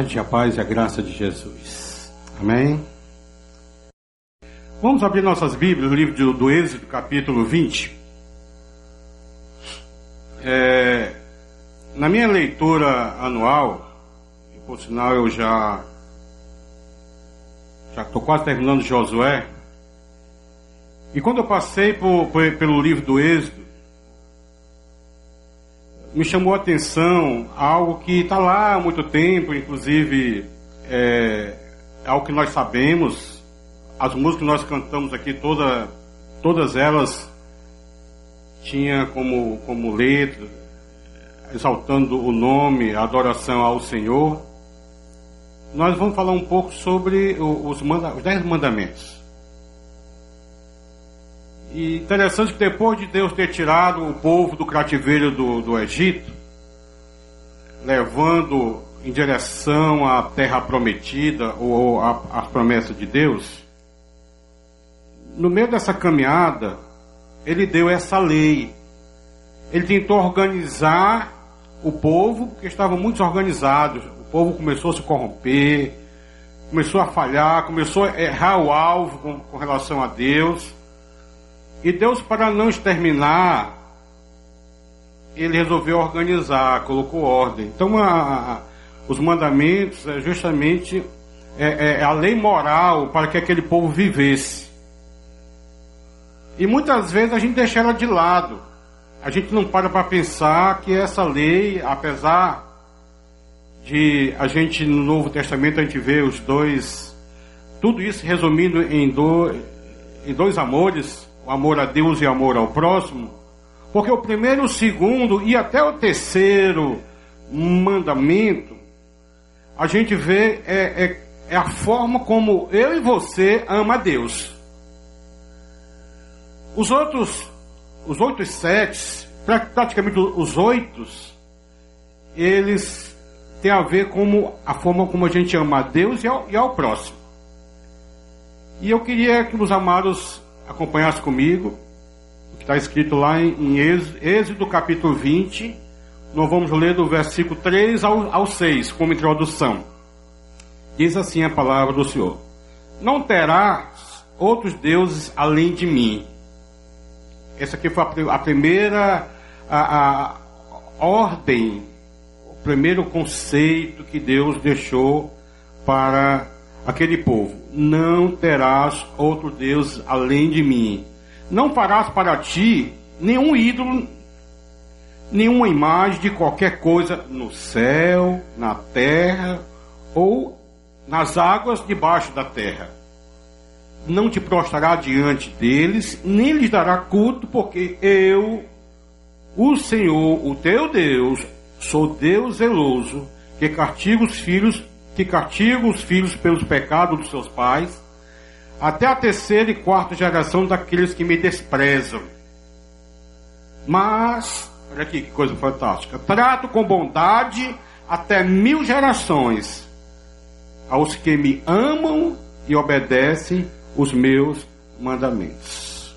tarde, a paz e a graça de Jesus. Amém? Vamos abrir nossas Bíblias no livro do, do Êxodo, capítulo 20. É, na minha leitura anual, e por sinal eu já já estou quase terminando Josué, e quando eu passei por, por, pelo livro do Êxodo, me chamou a atenção algo que está lá há muito tempo, inclusive é algo que nós sabemos, as músicas que nós cantamos aqui, toda, todas elas tinha como, como letra, exaltando o nome, a adoração ao Senhor. Nós vamos falar um pouco sobre os, manda, os dez mandamentos. E interessante que depois de Deus ter tirado o povo do cativeiro do, do Egito, levando em direção à terra prometida ou às promessas de Deus, no meio dessa caminhada, ele deu essa lei. Ele tentou organizar o povo, porque estavam muito organizados. O povo começou a se corromper, começou a falhar, começou a errar o alvo com, com relação a Deus. E Deus, para não exterminar, ele resolveu organizar, colocou ordem. Então, a, a, os mandamentos é justamente é, é a lei moral para que aquele povo vivesse. E muitas vezes a gente deixa ela de lado. A gente não para para pensar que essa lei, apesar de a gente no Novo Testamento a gente vê os dois, tudo isso resumindo em, do, em dois amores, o amor a Deus e o amor ao próximo, porque o primeiro, o segundo e até o terceiro mandamento, a gente vê é, é, é a forma como eu e você ama a Deus. Os outros, os oito sete, praticamente os oito, eles têm a ver com a forma como a gente ama a Deus e ao, e ao próximo. E eu queria que os amados acompanhasse comigo, o que está escrito lá em Êxodo capítulo 20. Nós vamos ler do versículo 3 ao, ao 6, como introdução. Diz assim a palavra do Senhor: Não terás outros deuses além de mim. Essa aqui foi a, a primeira a, a ordem, o primeiro conceito que Deus deixou para aquele povo: Não terás outro Deus além de mim. Não farás para ti nenhum ídolo, nenhuma imagem de qualquer coisa no céu, na terra ou nas águas debaixo da terra. Não te prostrará diante deles, nem lhes dará culto, porque eu, o Senhor, o teu Deus, sou Deus zeloso, que castiga os filhos que castiga os filhos pelos pecados dos seus pais, até a terceira e quarta geração daqueles que me desprezam. Mas, olha aqui que coisa fantástica, trato com bondade até mil gerações aos que me amam e obedecem os meus mandamentos.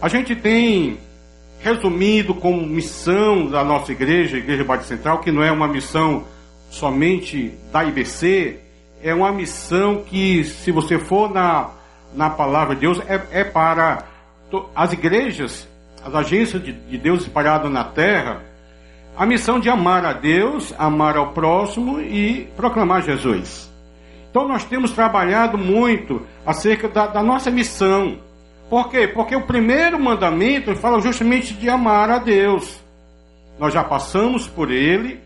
A gente tem resumido como missão da nossa igreja, Igreja Batista Central, que não é uma missão somente da IBC, é uma missão que, se você for na, na palavra de Deus, é, é para as igrejas, as agências de, de Deus espalhadas na terra, a missão de amar a Deus, amar ao próximo e proclamar Jesus. Então nós temos trabalhado muito acerca da, da nossa missão. Por quê? Porque o primeiro mandamento fala justamente de amar a Deus. Nós já passamos por ele,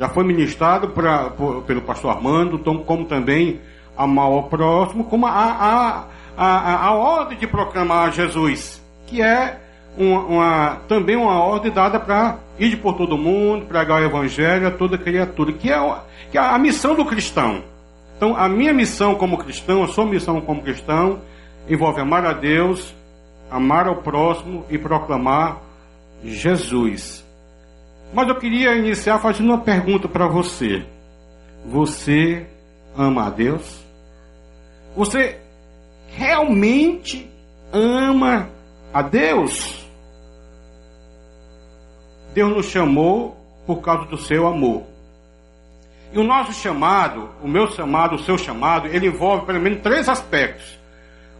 já foi ministrado pra, por, pelo pastor Armando, então, como também amar ao próximo, como a, a, a, a, ordem de proclamar Jesus, que é uma, uma também uma ordem dada para ir por todo mundo, pregar o evangelho a toda criatura, que é, que é a missão do cristão. Então, a minha missão como cristão, a sua missão como cristão, envolve amar a Deus, amar ao próximo e proclamar Jesus. Mas eu queria iniciar fazendo uma pergunta para você. Você ama a Deus? Você realmente ama a Deus? Deus nos chamou por causa do seu amor. E o nosso chamado, o meu chamado, o seu chamado, ele envolve pelo menos três aspectos.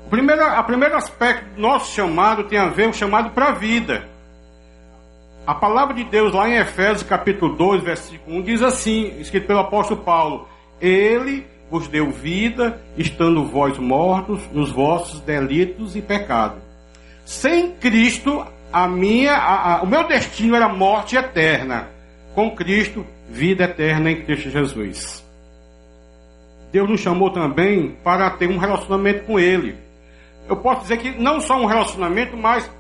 O primeiro, a primeiro aspecto do nosso chamado tem a ver com o chamado para a vida. A palavra de Deus lá em Efésios capítulo 2, versículo 1 diz assim, escrito pelo apóstolo Paulo: Ele vos deu vida, estando vós mortos nos vossos delitos e pecados. Sem Cristo, a minha, a, a, o meu destino era morte eterna. Com Cristo, vida eterna em Cristo Jesus. Deus nos chamou também para ter um relacionamento com Ele eu posso dizer que não só um relacionamento, mas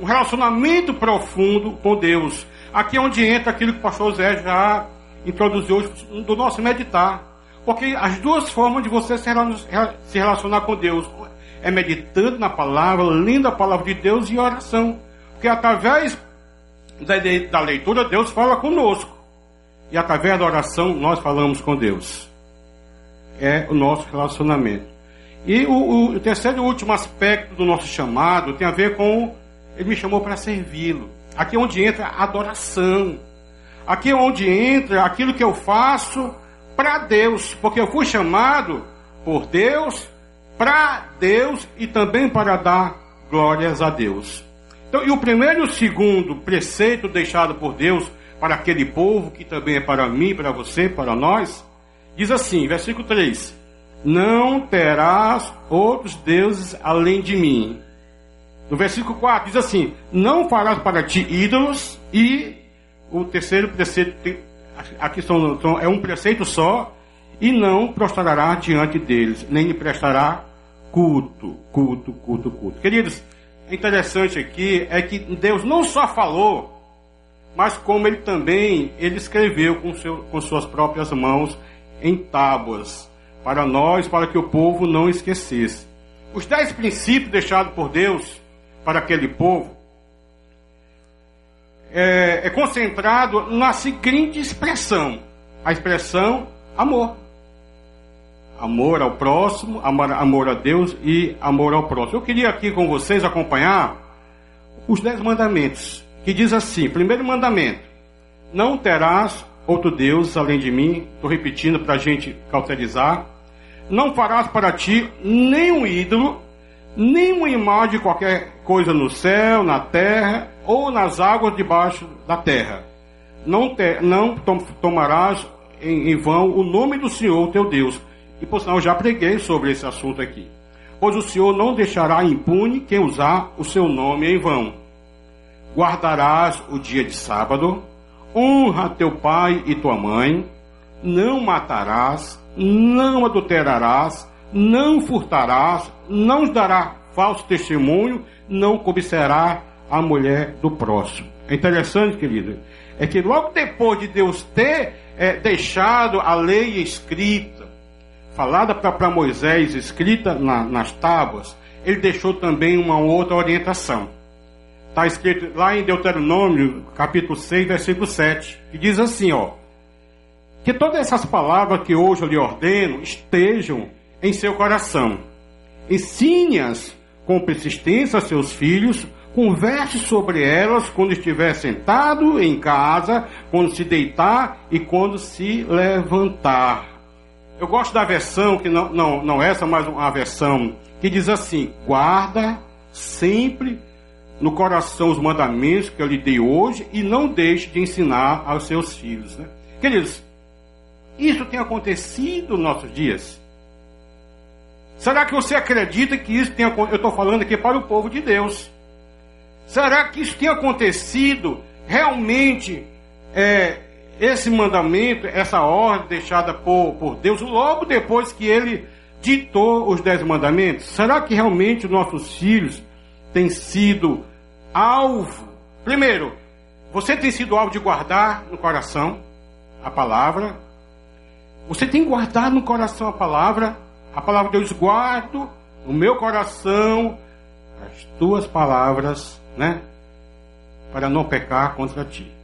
um relacionamento profundo com Deus. Aqui é onde entra aquilo que o pastor Zé já introduziu hoje do nosso meditar. Porque as duas formas de você se relacionar com Deus é meditando na palavra, lendo a palavra de Deus e oração. Porque através da leitura, Deus fala conosco. E através da oração, nós falamos com Deus. É o nosso relacionamento. E o, o, terceiro e último aspecto do nosso chamado tem a ver com ele me chamou para servi-lo. Aqui é onde entra a adoração. Aqui é onde entra aquilo que eu faço para Deus, porque eu fui chamado por Deus, para Deus e também para dar glórias a Deus. Então, e o primeiro e o segundo preceito deixado por Deus para aquele povo, que também é para mim, para você, para nós, diz assim, versículo 3: não terás outros deuses além de mim. No versículo 4 diz assim: Não farás para ti ídolos, e o terceiro preceito, aqui são, são, é um preceito só, e não prostrará diante deles, nem lhe prestará culto, culto, culto, culto. Queridos, interessante aqui é que Deus não só falou, mas como ele também ele escreveu com, seu, com suas próprias mãos em tábuas para nós, para que o povo não esquecesse. Os dez princípios deixados por Deus para aquele povo é, é concentrado na seguinte expressão: a expressão amor. Amor ao próximo, amor, amor a Deus e amor ao próximo. Eu queria aqui com vocês acompanhar os dez mandamentos, que diz assim: primeiro mandamento, não terás outro Deus além de mim. Estou repetindo para a gente cauterizar. Não farás para ti nenhum ídolo, nenhuma imagem de qualquer coisa no céu, na terra ou nas águas debaixo da terra. Não, te, não tom, tomarás em, em, vão o nome do Senhor teu Deus. E por sinal, já preguei sobre esse assunto aqui. Pois o Senhor não deixará impune quem usar o seu nome em vão. Guardarás o dia de sábado, honra teu pai e tua mãe, não matarás, não adulterarás, não furtarás, não dará falso testemunho, não cobiçará a mulher do próximo. É interessante, querida, é que logo depois de Deus ter é, deixado a lei escrita, falada para Moisés, escrita na, nas tábuas, ele deixou também uma outra orientação. Está escrito lá em Deuteronômio, capítulo 6, versículo 7, que diz assim, ó. Que todas essas palavras que hoje eu lhe ordeno estejam em seu coração. Ensine-as com persistência a seus filhos, converse sobre elas quando estiver sentado em casa, quando se deitar e quando se levantar. Eu gosto da versão, que não, não, não essa, mas uma versão, que diz assim: guarda sempre no coração os mandamentos que eu lhe dei hoje e não deixe de ensinar aos seus filhos. Né? Queridos, isso tem acontecido nos nossos dias? Será que você acredita que isso tem acontecido? Eu estou falando aqui para o povo de Deus. Será que isso tem acontecido realmente? É, esse mandamento, essa ordem deixada por, por Deus, logo depois que ele ditou os dez mandamentos? Será que realmente os nossos filhos têm sido alvo? Primeiro, você tem sido alvo de guardar no coração a palavra, você tem guardado no coração a palavra, a palavra de Deus guardo no meu coração as tuas palavras, né? Para não pecar contra ti.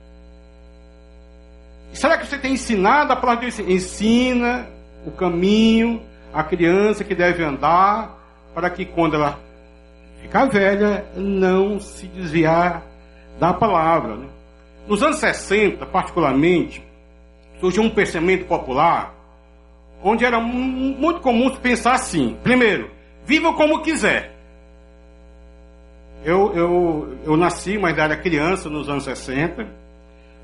Será que você tem ensinado a palavra de Deus? Ensina o caminho a criança que deve andar para que quando ela ficar velha não se desviar da palavra. Né? Nos anos 60, particularmente, surgiu um pensamento popular onde era muito comum pensar assim: primeiro, viva como quiser. Eu, eu, eu nasci, mas era criança nos anos 60.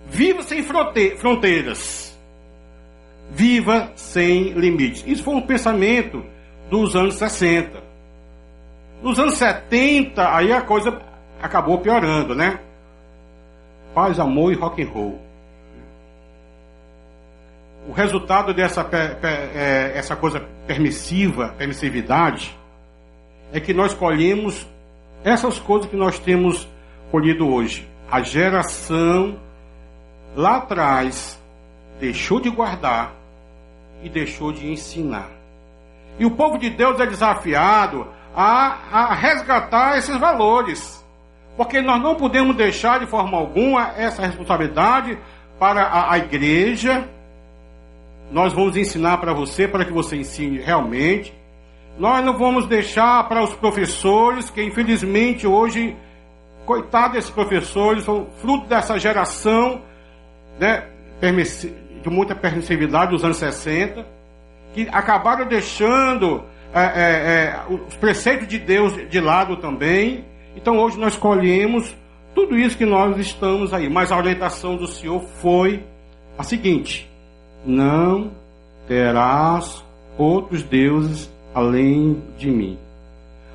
Viva sem fronteiras. Viva sem limites. Isso foi um pensamento dos anos 60. Nos anos 70, aí a coisa acabou piorando, né? Paz, amor e rock and roll. O resultado dessa é, essa coisa permissiva, permissividade, é que nós colhemos essas coisas que nós temos colhido hoje. A geração lá atrás deixou de guardar e deixou de ensinar. E o povo de Deus é desafiado a, a resgatar esses valores. Porque nós não podemos deixar de forma alguma essa responsabilidade para a, a igreja. Nós vamos ensinar para você, para que você ensine realmente. Nós não vamos deixar para os professores, que infelizmente hoje, coitado desses professores, são fruto dessa geração né, de muita permissividade dos anos 60, que acabaram deixando é, é, é, os preceitos de Deus de lado também. Então hoje nós colhemos tudo isso que nós estamos aí. Mas a orientação do Senhor foi a seguinte: não terás outros deuses além de mim.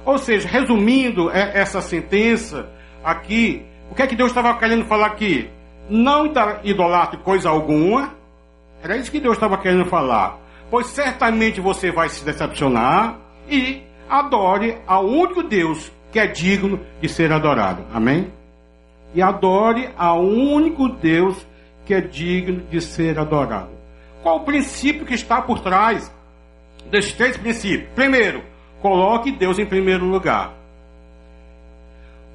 Ou seja, resumindo é, essa sentença aqui, o que é que Deus estava querendo falar aqui? Não idolatre coisa alguma. Era isso que Deus estava querendo falar pois certamente você vai se decepcionar e adore ao único Deus que é digno de ser adorado. Amém? E adore ao único Deus que é digno de ser adorado. Qual o princípio que está por trás desses três princípios? Primeiro, coloque Deus em primeiro lugar.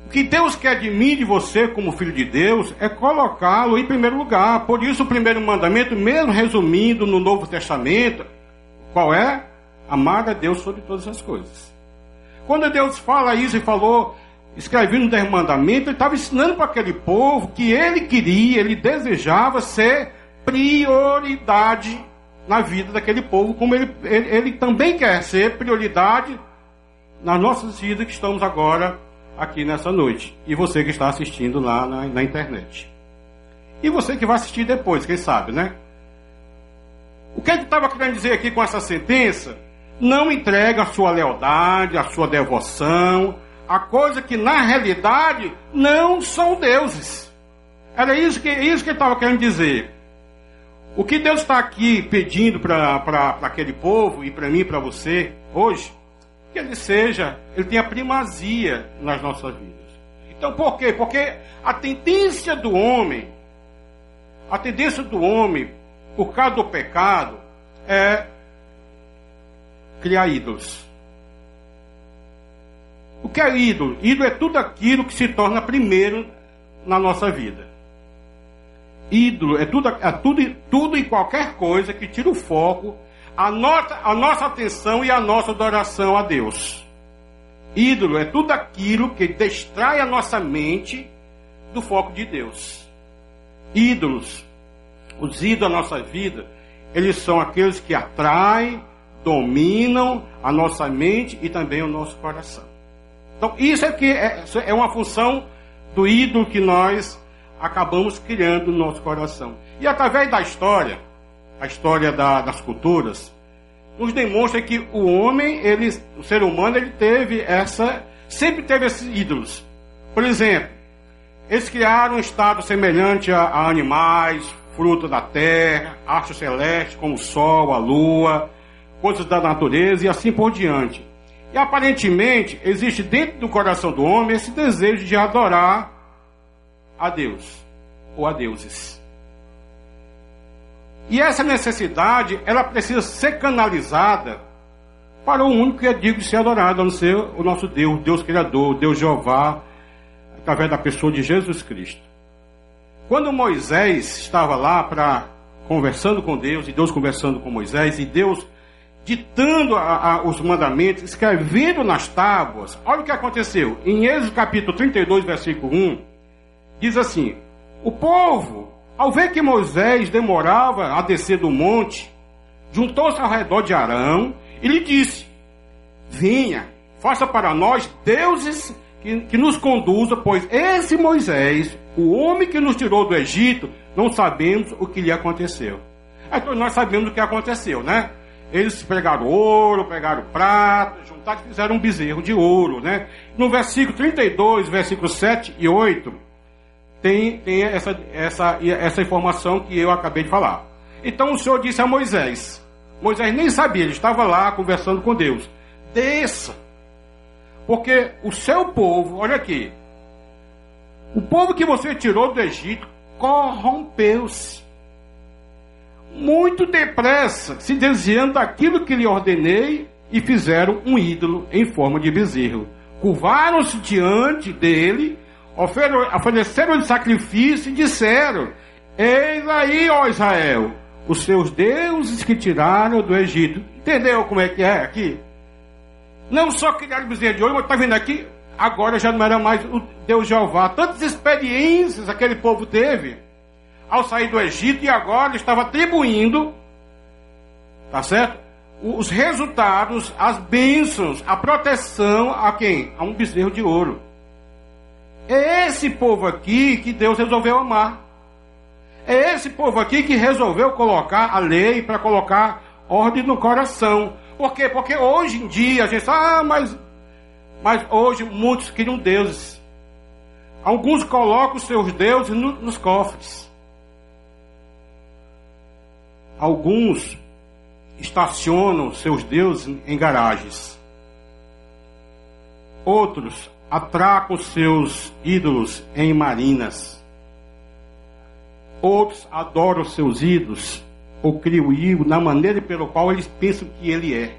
O que Deus quer de mim, de você, como filho de Deus, é colocá-lo em primeiro lugar. Por isso, o primeiro mandamento, mesmo resumindo no Novo Testamento, qual é? Amar a Deus sobre todas as coisas. Quando Deus fala isso e falou, escrevendo no Dez Mandamentos, ele estava ensinando para aquele povo que ele queria, ele desejava ser prioridade na vida daquele povo, como ele, ele, ele também quer ser prioridade nas nossas vidas que estamos agora aqui nessa noite. E você que está assistindo lá na, na internet. E você que vai assistir depois, quem sabe, né? O que ele estava querendo dizer aqui com essa sentença? Não entregue a sua lealdade, a sua devoção, a coisa que na realidade não são deuses. Era isso que, isso que ele estava querendo dizer. O que Deus está aqui pedindo para aquele povo e para mim e para você hoje que ele seja, ele tenha primazia nas nossas vidas. Então por quê? Porque a tendência do homem, a tendência do homem, por causa do pecado, é criar ídolos. O que é ídolo? Ídolo é tudo aquilo que se torna primeiro na nossa vida. Ídolo é tudo, é tudo, tudo e qualquer coisa que tira o foco a nossa, a nossa atenção e a nossa adoração a Deus. Ídolo é tudo aquilo que distrai a nossa mente do foco de Deus. Ídolos, os ídolos da nossa vida, eles são aqueles que atraem, dominam a nossa mente e também o nosso coração. Então, isso é, que é, é uma função do ídolo que nós acabamos criando no nosso coração. E através da história, a história da, das culturas, nos demonstra que o homem, ele, o ser humano, ele teve essa, sempre teve esses ídolos. Por exemplo, eles criaram um estado semelhante a, a animais, frutos da terra, astros celestes como o sol, a lua, coisas da natureza e assim por diante. E aparentemente existe dentro do coração do homem esse desejo de adorar a Deus ou a deuses. E essa necessidade, ela precisa ser canalizada para o único que é digno de ser adorado, a não ser o nosso Deus, Deus Criador, Deus Jeová, através da pessoa de Jesus Cristo. Quando Moisés estava lá para conversando com Deus, e Deus conversando com Moisés, e Deus ditando a, a, os mandamentos, escrevendo nas tábuas, olha o que aconteceu. Em Êxodo capítulo 32, versículo 1, diz assim: O povo, ao ver que Moisés demorava a descer do monte, juntou-se ao redor de Arão e lhe disse: Venha, faça para nós deuses que, que nos conduza, pois esse Moisés, o homem que nos tirou do Egito, não sabemos o que lhe aconteceu. Então nós sabemos o que aconteceu, né? Eles pegaram ouro, pegaram prata, juntaram e fizeram um bezerro de ouro, né? No versículo 32, versículos 7 e 8, tem, tem essa, essa, essa informação que eu acabei de falar. Então o Senhor disse a Moisés: Moisés nem sabia, ele estava lá conversando com Deus. Desça. Porque o seu povo, olha aqui, o povo que você tirou do Egito corrompeu-se. Muito depressa, se desviando daquilo que lhe ordenei, e fizeram um ídolo em forma de bezerro. Curvaram-se diante dele, ofereceram-lhe sacrifício e disseram: Eis aí, ó Israel, os seus deuses que tiraram do Egito. Entendeu como é que é aqui? Não só criaram bezerro de ouro, mas está vendo aqui, agora já não era mais o Deus Jeová. Tantas experiências aquele povo teve ao sair do Egito e agora estava atribuindo, tá certo? Os resultados, as bênçãos, a proteção a quem? A um bezerro de ouro. É esse povo aqui que Deus resolveu amar. É esse povo aqui que resolveu colocar a lei para colocar ordem no coração. Por quê? Porque hoje em dia a gente ah, mas, mas hoje muitos criam deuses. Alguns colocam seus deuses no, nos cofres. Alguns estacionam seus deuses em garagens. Outros atracam seus ídolos em marinas. Outros adoram seus ídolos ou criam ídolos na maneira pelo qual eles pensam que ele é.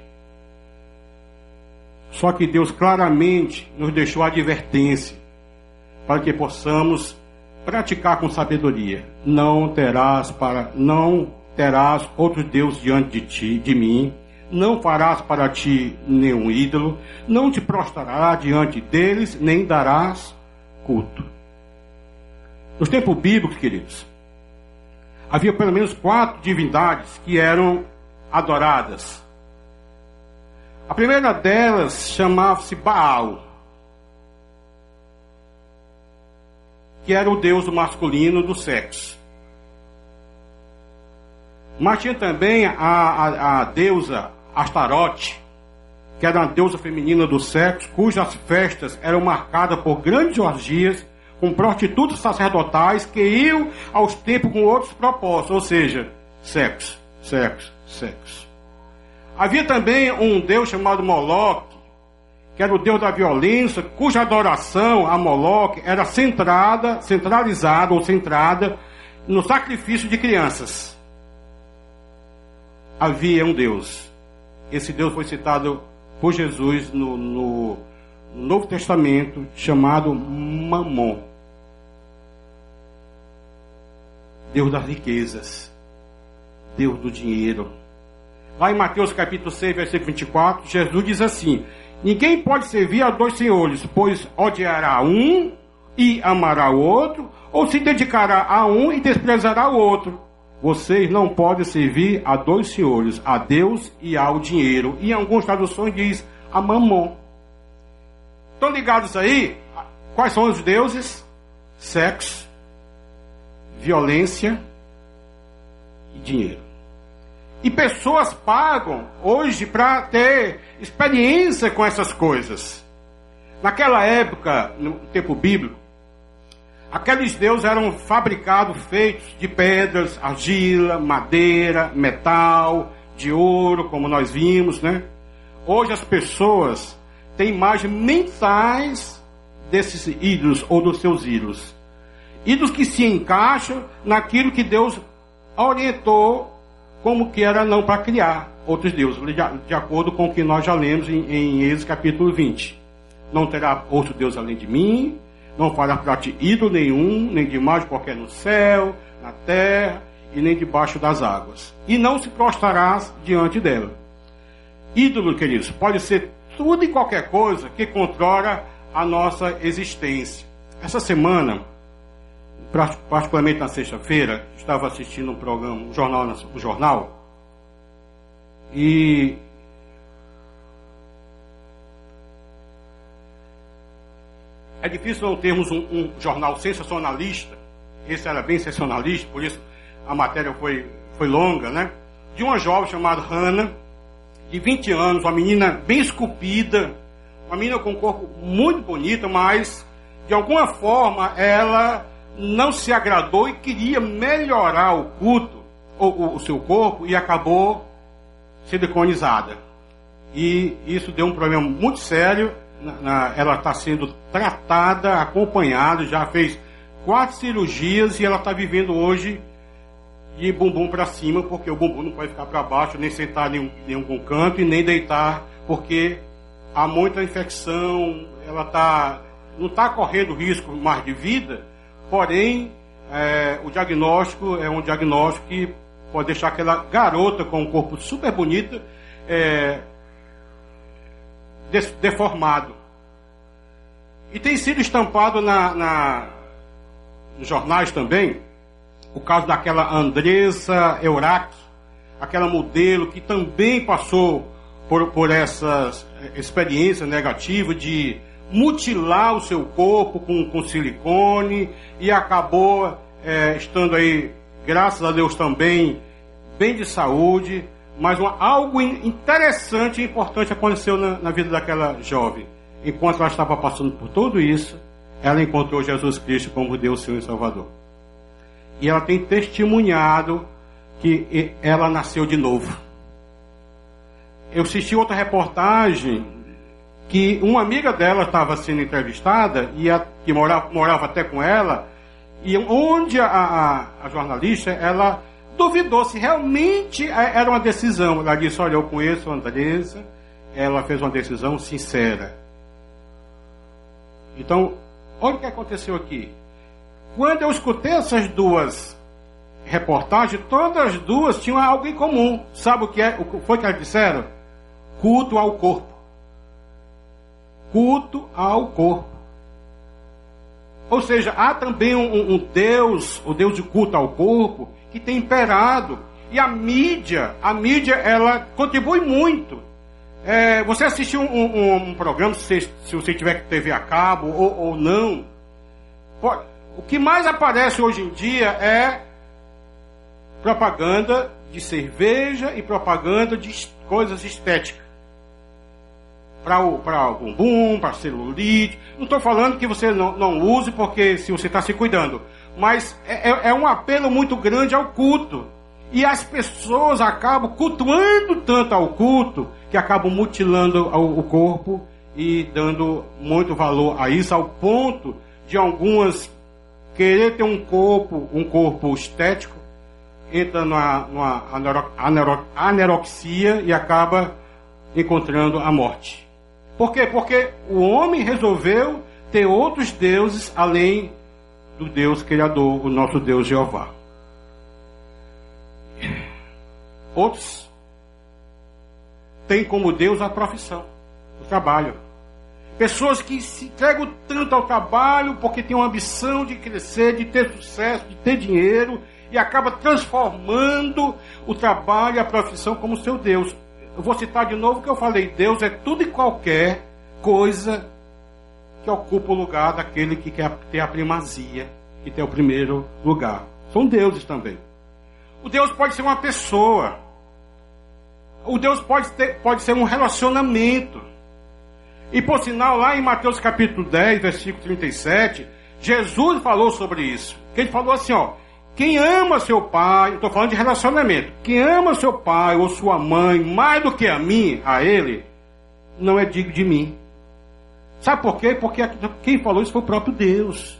Só que Deus claramente nos deixou a advertência para que possamos praticar com sabedoria. Não terás para não terás outros deuses diante de ti, de mim. Não farás para ti nenhum ídolo, não te prostrarás diante deles, nem darás culto. Nos tempos bíblicos, queridos, havia pelo menos quatro divindades que eram adoradas. A primeira delas chamava-se Baal, que era o deus masculino do sexo. Mas tinha também a, a, a deusa Astarote, que era a deusa feminina do sexo, cujas festas eram marcadas por grandes orgias com prostitutas sacerdotais que iam aos templos com outros propósitos, ou seja, sexo, sexo, sexo. Havia também um deus chamado Moloque, que era o deus da violência, cuja adoração a Moloque era centrada, centralizada ou centrada no sacrifício de crianças. Havia um deus. Esse deus foi citado por Jesus no, no Novo Testamento, chamado Mamon. Deus das riquezas, Deus do dinheiro. Lá em Mateus capítulo 6, versículo 24, Jesus diz assim: Ninguém pode servir a dois senhores, pois odiará um e amará o outro, ou se dedicará a um e desprezará o outro. Vocês não podem servir a dois senhores, a Deus e ao dinheiro. E em algumas traduções diz a mamon. Estão ligados aí? Quais são os deuses? Sexo, violência e dinheiro. E pessoas pagam hoje para ter experiência com essas coisas. Naquela época, no tempo bíblico, aqueles deuses eram fabricados, feitos de pedras, argila, madeira, metal, de ouro, como nós vimos, né? Hoje as pessoas têm imagens mentais desses ídolos ou dos seus ídolos ídolos que se encaixam naquilo que Deus orientou como que era não para criar outros deuses, de, acordo com o que nós já lemos em, em Êxodo capítulo 20. Não terá outro Deus além de mim, não fará para ti ídolo nenhum, nem de imagem qualquer no céu, na terra e nem debaixo das águas. E não se prostrarás diante dela. Ídolo, queridos, pode ser tudo e qualquer coisa que controla a nossa existência. Essa semana, particularmente na sexta-feira, estava assistindo um programa, um jornal, um jornal, e é difícil não termos um, um, jornal sensacionalista. Esse era bem sensacionalista, por isso a matéria foi, foi longa, né? De uma jovem chamada Hannah, de 20 anos, uma menina bem esculpida, uma menina com um corpo muito bonita, mas de alguma forma ela não se agradou e queria melhorar o culto, o, seu corpo, e acabou siliconizada. E isso deu um problema muito sério. Na, na, ela está sendo tratada, acompanhada, já fez quatro cirurgias e ela está vivendo hoje de bumbum para cima, porque o bumbum não pode ficar para baixo, nem sentar em nenhum canto e nem deitar, porque há muita infecção, ela tá, não está correndo risco mais de vida, porém é, o diagnóstico é um diagnóstico que pode deixar aquela garota com um corpo super bonito é, deformado. E tem sido estampado na, na, nos jornais também o caso daquela Andressa Eurac, aquela modelo que também passou por, por essa experiência negativa de mutilar o seu corpo com, com silicone e acabou é, estando aí, graças a Deus também, bem de saúde, mas uma, algo interessante e importante aconteceu na, na vida daquela jovem. Enquanto ela estava passando por tudo isso, ela encontrou Jesus Cristo como Deus, Senhor e Salvador. E ela tem testemunhado que ela nasceu de novo. Eu assisti outra reportagem que uma amiga dela estava sendo entrevistada e a, que morava, morava até com ela e onde a, a, a jornalista ela duvidou se realmente é, era uma decisão. Ela disse: Olha, eu conheço a Andressa, ela fez uma decisão sincera. Então, olha o que aconteceu aqui. Quando eu escutei essas duas reportagens, todas as duas tinham algo em comum. Sabe o que é? O que foi que elas disseram? Culto ao corpo. Culto ao corpo. Ou seja, há também um, um Deus, o Deus de culto ao corpo, que tem imperado. E a mídia, a mídia, ela contribui muito. É, você assistiu um, um, um programa, se, se, você tiver TV a cabo ou, ou não, o que mais aparece hoje em dia é propaganda de cerveja e propaganda de coisas estéticas. Para bumbum, para celulite. Não estou falando que você não, não use porque se você está se cuidando. Mas é, é, é um apelo muito grande ao culto. E as pessoas acabam cultuando tanto ao culto que acabam mutilando o corpo e dando muito valor a isso, ao ponto de algumas querer ter um corpo, um corpo estético, entra numa, numa aneroxia e acaba encontrando a morte. Por quê? Porque o homem resolveu ter outros deuses além do Deus Criador, o nosso Deus Jeová. Outros têm como Deus a profissão, o trabalho. Pessoas que se entregam tanto ao trabalho porque têm uma ambição de crescer, de ter sucesso, de ter dinheiro e acaba transformando o trabalho e a profissão como seu Deus. Eu vou citar de novo o que eu falei: Deus é tudo e qualquer coisa que ocupa o lugar daquele que quer ter a primazia, que tem o primeiro lugar. São deuses também. O Deus pode ser uma pessoa. O Deus pode, ter, pode ser um relacionamento. E por sinal, lá em Mateus capítulo 10, versículo 37, Jesus falou sobre isso. Ele falou assim, ó, quem ama seu pai, estou falando de relacionamento, quem ama seu pai ou sua mãe mais do que a mim, a ele, não é digno de mim. Sabe por quê? Porque quem falou isso foi o próprio Deus.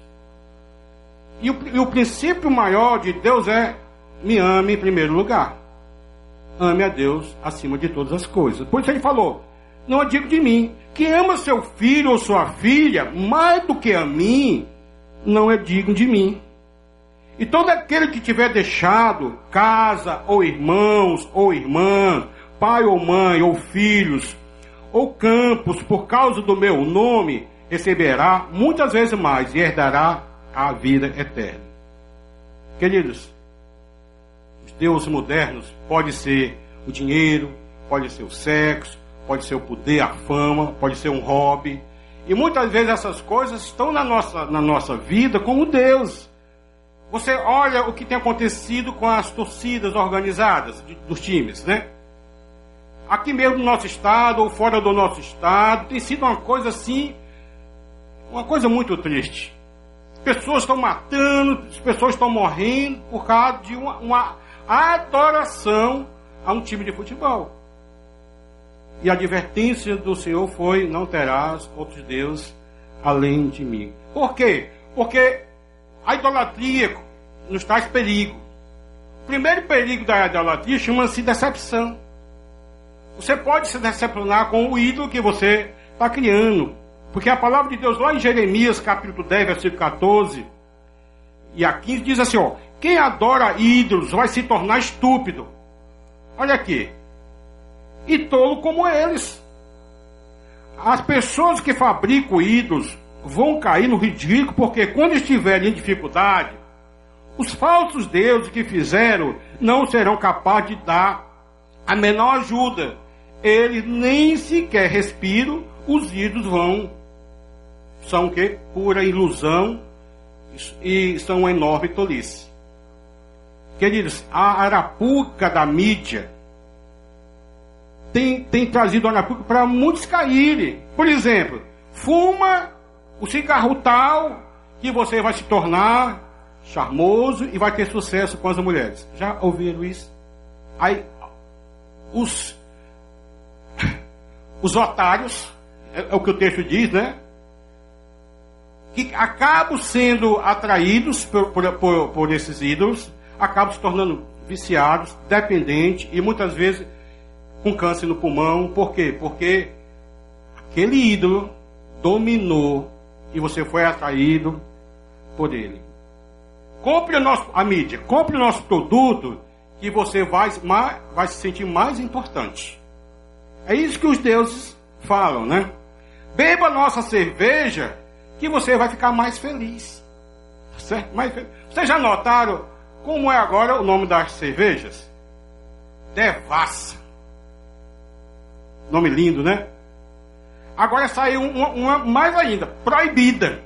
E o, e o princípio maior de Deus é me ame em primeiro lugar. ame a Deus acima de todas as coisas. Por isso ele falou: Não digo de mim, que ama seu filho ou sua filha mais do que a mim, não é digno de mim. E todo aquele que tiver deixado casa, ou irmãos, ou irmãs, pai ou mãe, ou filhos, ou campos, por causa do meu nome, receberá muitas vezes mais e herdará a vida eterna. Queridos, os deuses modernos pode ser o dinheiro, pode ser o sexo, pode ser o poder, a fama, pode ser um hobby. E muitas vezes essas coisas estão na nossa, na nossa vida como Deus. Você olha o que tem acontecido com as torcidas organizadas dos times, né? Aqui mesmo no nosso estado ou fora do nosso estado, tem sido uma coisa assim, uma coisa muito triste. Pessoas estão matando, as pessoas estão morrendo por causa de uma, uma adoração a um time de futebol. E a advertência do Senhor foi: não terás outros deuses além de mim. Por quê? Porque a idolatria nos traz perigo. O primeiro perigo da idolatria chama-se decepção. Você pode se decepcionar com o ídolo que você está criando. Porque a palavra de Deus lá em Jeremias, capítulo 10, versículo 14 e a 15, diz assim: ó, quem adora ídolos vai se tornar estúpido. Olha aqui. E tolo como eles. As pessoas que fabricam ídolos vão cair no ridículo, porque quando estiverem em dificuldade, os falsos deuses que fizeram não serão capazes de dar a menor ajuda. Eles nem sequer respiram, os ídolos vão. São o que? Pura ilusão e são uma enorme tolice. Queridos, a arapuca da mídia tem, tem trazido a arapuca para muitos caírem. Por exemplo, fuma o cigarro tal que você vai se tornar charmoso e vai ter sucesso com as mulheres. Já ouviram isso? Aí, os, os otários, é, é o que o texto diz, né? Que acabam sendo atraídos por, por, por, por esses ídolos, acabam se tornando viciados, dependentes e muitas vezes com câncer no pulmão. Por quê? Porque aquele ídolo dominou e você foi atraído por ele. Compre o nosso, a mídia, compre o nosso produto que você vai, vai se sentir mais importante. É isso que os deuses falam, né? Beba nossa cerveja que você vai ficar mais feliz. Certo? Mais feliz. Vocês já notaram como é agora o nome das cervejas? Devassa. Nome lindo, né? Agora saiu uma, uma mais ainda, proibida.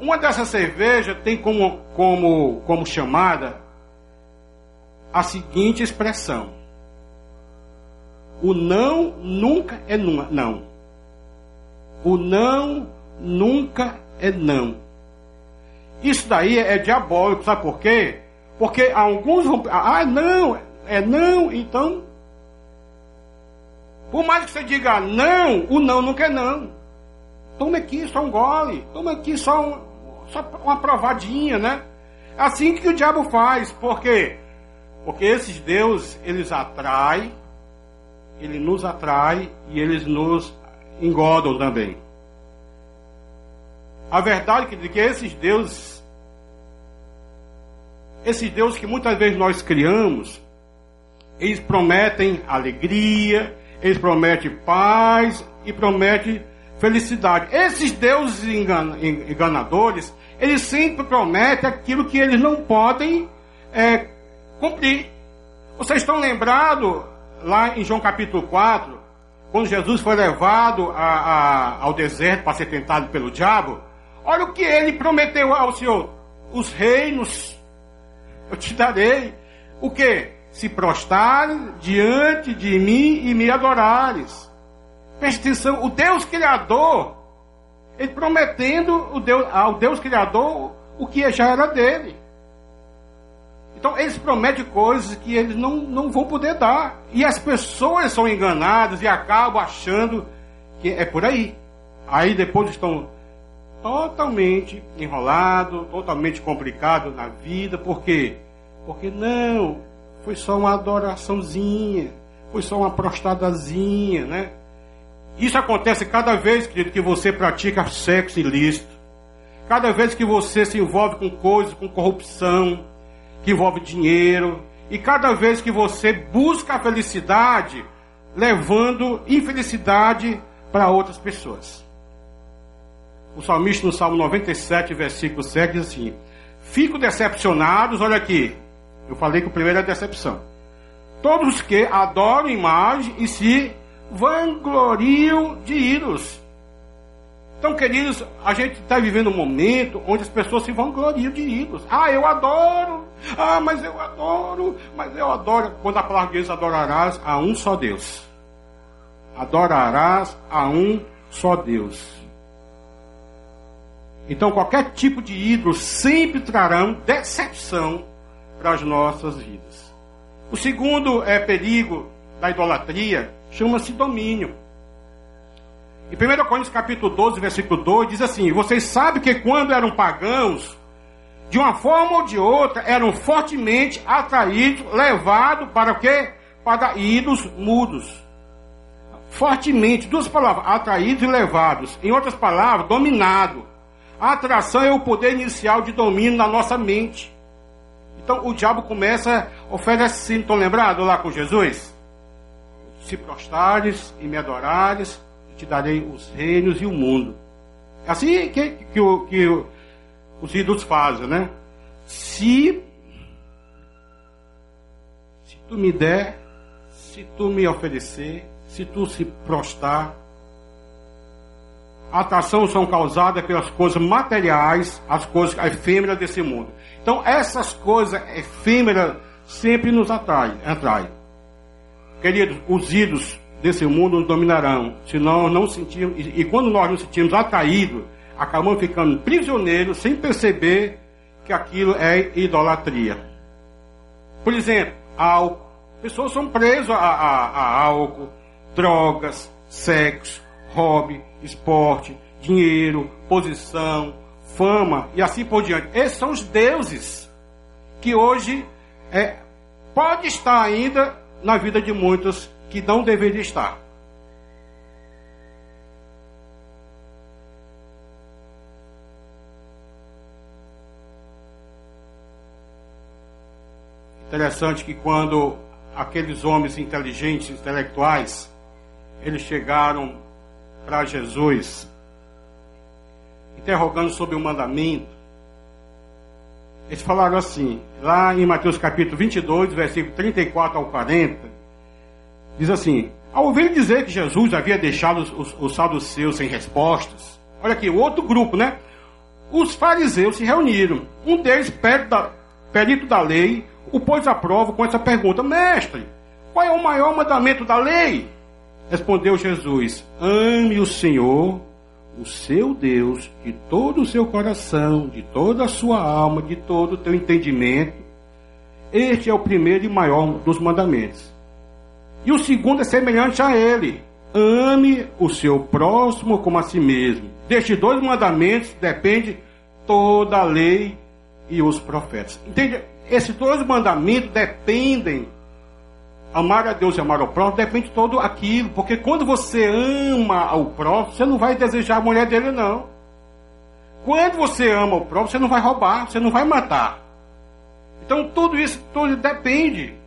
Uma dessas cervejas tem como, como, como chamada a seguinte expressão: O não nunca é não. O não nunca é não. Isso daí é diabólico, sabe por quê? Porque alguns vão. Ah, não, é não, então por mais que você diga não, o não não quer não. Toma aqui só um gole, toma aqui só, um, só uma provadinha, né? É assim que o diabo faz. Por quê? Porque esses deuses, eles atraem, ele nos atrai e eles nos engodam também. A verdade é que esses deuses, esses deuses que muitas vezes nós criamos, eles prometem alegria, eles prometem paz e prometem felicidade. Esses deuses enganadores, eles sempre prometem aquilo que eles não podem é, cumprir. Vocês estão lembrados lá em João capítulo 4, quando Jesus foi levado a, a, ao deserto para ser tentado pelo diabo? Olha o que ele prometeu ao Senhor: os reinos eu te darei. O que? se prostrares diante de mim e me adorares. Preste atenção, o Deus Criador, ele prometendo o Deus, ao Deus Criador o que já era dele. Então eles prometem coisas que eles não, não vão poder dar. E as pessoas são enganadas e acabam achando que é por aí. Aí depois estão totalmente enrolados, totalmente complicados na vida, porque Porque não, foi só uma adoraçãozinha, foi só uma prostadazinha, né? Isso acontece cada vez, querido, que você pratica sexo ilícito. Cada vez que você se envolve com coisas, com corrupção, que envolve dinheiro, e cada vez que você busca a felicidade, levando infelicidade para outras pessoas. O salmista no Salmo 97, versículo 7 diz assim: Fico decepcionados, olha aqui, eu falei que o primeiro é decepção. Todos que adoram imagem e se vangloriam de ídolos. Então, queridos, a gente está vivendo um momento onde as pessoas se vangloriam de ídolos. Ah, eu adoro. Ah, mas eu adoro. Mas eu adoro. Quando a palavra diz adorarás a um só Deus. Adorarás a um só Deus. Então, qualquer tipo de ídolo sempre trarão decepção para as nossas vidas. O segundo é perigo da idolatria chama-se domínio. Em 1 Coríntios capítulo 12, versículo 2, diz assim: Vocês sabem que quando eram pagãos, de uma forma ou de outra, eram fortemente atraídos, levados para o quê? Para ídolos mudos. Fortemente, duas palavras, atraídos e levados. Em outras palavras, dominado. A atração é o poder inicial de domínio na nossa mente. Então o diabo começa oferecendo, estão lembrados lá com Jesus? Se prostrares e me adorares, te darei os reinos e o mundo. Assim que, que, que, os ídolos fazem, né? Se, se tu me der, se tu me oferecer, se tu se prostrar, atração são causadas pelas coisas materiais, as coisas efêmeras desse mundo. Então essas coisas efêmeras sempre nos atraem. atraem. Queridos, os ídolos desse mundo nos dominarão. Se nós não sentimos, e, e quando nós nos sentimos atraídos, acabamos ficando prisioneiros sem perceber que aquilo é idolatria. Por exemplo, álcool. Pessoas são presas a, a, a álcool, drogas, sexo, hobby, esporte, dinheiro, posição, fama e assim por diante. Esses são os deuses que hoje é, pode estar ainda na vida de muitos que não deveria estar. Interessante que quando aqueles homens inteligentes, intelectuais, eles chegaram para Jesus, interrogando sobre o mandamento, eles falaram assim, lá em Mateus capítulo 22, versículo 34 ao 40, Diz assim: ao ouvir dizer que Jesus havia deixado os, os saduceus sem respostas, olha aqui, o outro grupo, né? Os fariseus se reuniram. Um deles, da, perito da lei, o pôs à prova com essa pergunta: Mestre, qual é o maior mandamento da lei? Respondeu Jesus: Ame o Senhor, o seu Deus, de todo o seu coração, de toda a sua alma, de todo o teu entendimento. Este é o primeiro e maior dos mandamentos. E o segundo é semelhante a ele: ame o seu próximo como a si mesmo. Destes dois mandamentos depende toda a lei e os profetas. Entende? Esses dois mandamentos dependem. Amar a Deus e amar ao próximo depende de todo aquilo. Porque quando você ama ao próximo, você não vai desejar a mulher dele, não. Quando você ama o próximo, você não vai roubar, você não vai matar. Então tudo isso tudo depende.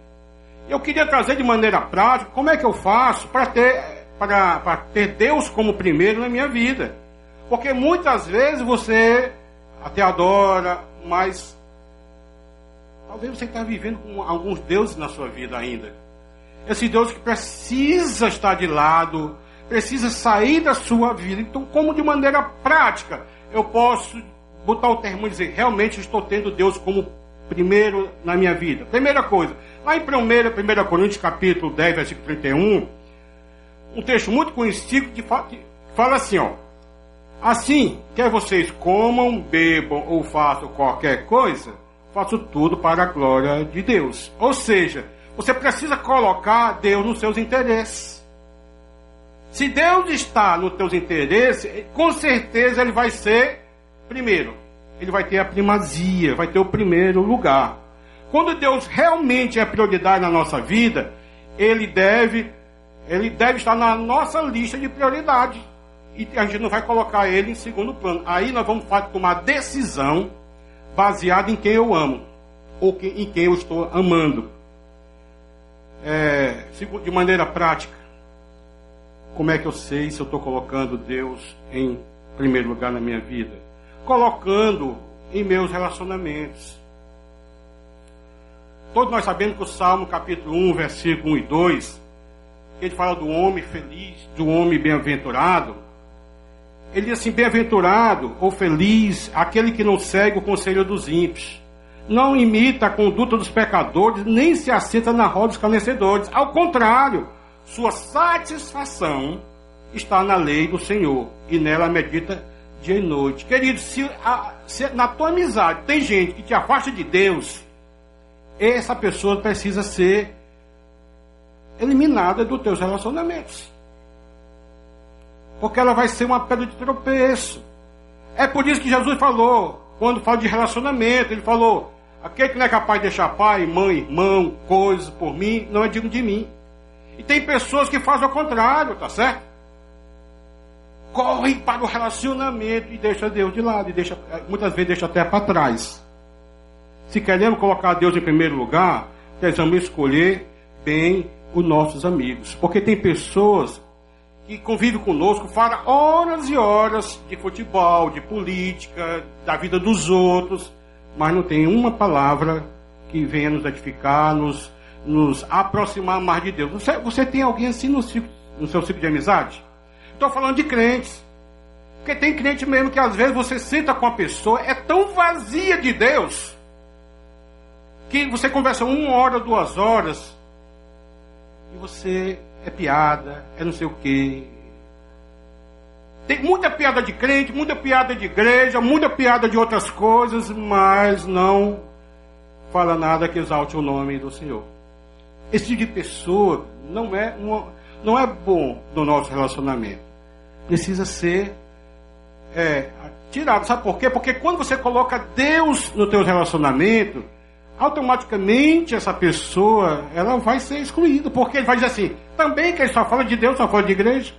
Eu queria trazer de maneira prática como é que eu faço para ter, para, ter Deus como primeiro na minha vida. Porque muitas vezes você até adora, mas talvez você está vivendo com alguns deuses na sua vida ainda. Esse Deus que precisa estar de lado, precisa sair da sua vida. Então, como de maneira prática eu posso botar o termo e dizer, realmente estou tendo Deus como primeiro na minha vida? Primeira coisa, Lá em 1, 1 Coríntios capítulo 10, versículo 31, um texto muito conhecido que fala assim, ó. Assim, quer vocês comam, bebam ou façam qualquer coisa, façam tudo para a glória de Deus. Ou seja, você precisa colocar Deus nos seus interesses. Se Deus está nos teus interesses, com certeza ele vai ser primeiro. Ele vai ter a primazia, vai ter o primeiro lugar. Quando Deus realmente é prioridade na nossa vida, ele deve, ele deve estar na nossa lista de prioridade. E a gente não vai colocar ele em segundo plano. Aí nós vamos tomar decisão baseada em quem eu amo ou em quem eu estou amando. É, de maneira prática, como é que eu sei se eu estou colocando Deus em primeiro lugar na minha vida? Colocando em meus relacionamentos. Todos nós sabemos que o Salmo capítulo 1, versículo 1 e 2, ele fala do homem feliz, do homem bem-aventurado. Ele diz assim: bem-aventurado ou feliz aquele que não segue o conselho dos ímpios, não imita a conduta dos pecadores, nem se assenta na roda dos canecedores. Ao contrário, sua satisfação está na lei do Senhor e nela medita dia e noite. Querido, se, a, se na tua amizade tem gente que te afasta de Deus, essa pessoa precisa ser eliminada dos teus relacionamentos. Porque ela vai ser uma pedra de tropeço. É por isso que Jesus falou, quando fala de relacionamento, ele falou: aquele que não é capaz de deixar pai, mãe, irmão, coisas por mim, não é digno de mim. E tem pessoas que fazem o contrário, tá certo? Correm para o relacionamento e deixa Deus de lado, e deixa, muitas vezes deixa até para trás. Se queremos colocar Deus em primeiro lugar, precisamos escolher bem os nossos amigos. Porque tem pessoas que convivem conosco, falam horas e horas de futebol, de política, da vida dos outros, mas não tem uma palavra que venha nos edificar, nos, nos aproximar mais de Deus. Você, você tem alguém assim no, no seu ciclo de amizade? Estou falando de crentes. Porque tem crente mesmo que às vezes você senta com a pessoa, é tão vazia de Deus, que você conversa uma hora, duas horas, e você é piada, é não sei o quê. Tem muita piada de crente, muita piada de igreja, muita piada de outras coisas, mas não fala nada que exalte o nome do Senhor. Esse tipo de pessoa não é, uma, não é bom no nosso relacionamento. Precisa ser é, tirado. Sabe por quê? Porque quando você coloca Deus no teu relacionamento, automaticamente essa pessoa ela vai ser excluída, porque ele vai dizer assim, também que ele só fala de Deus, só fala de igreja.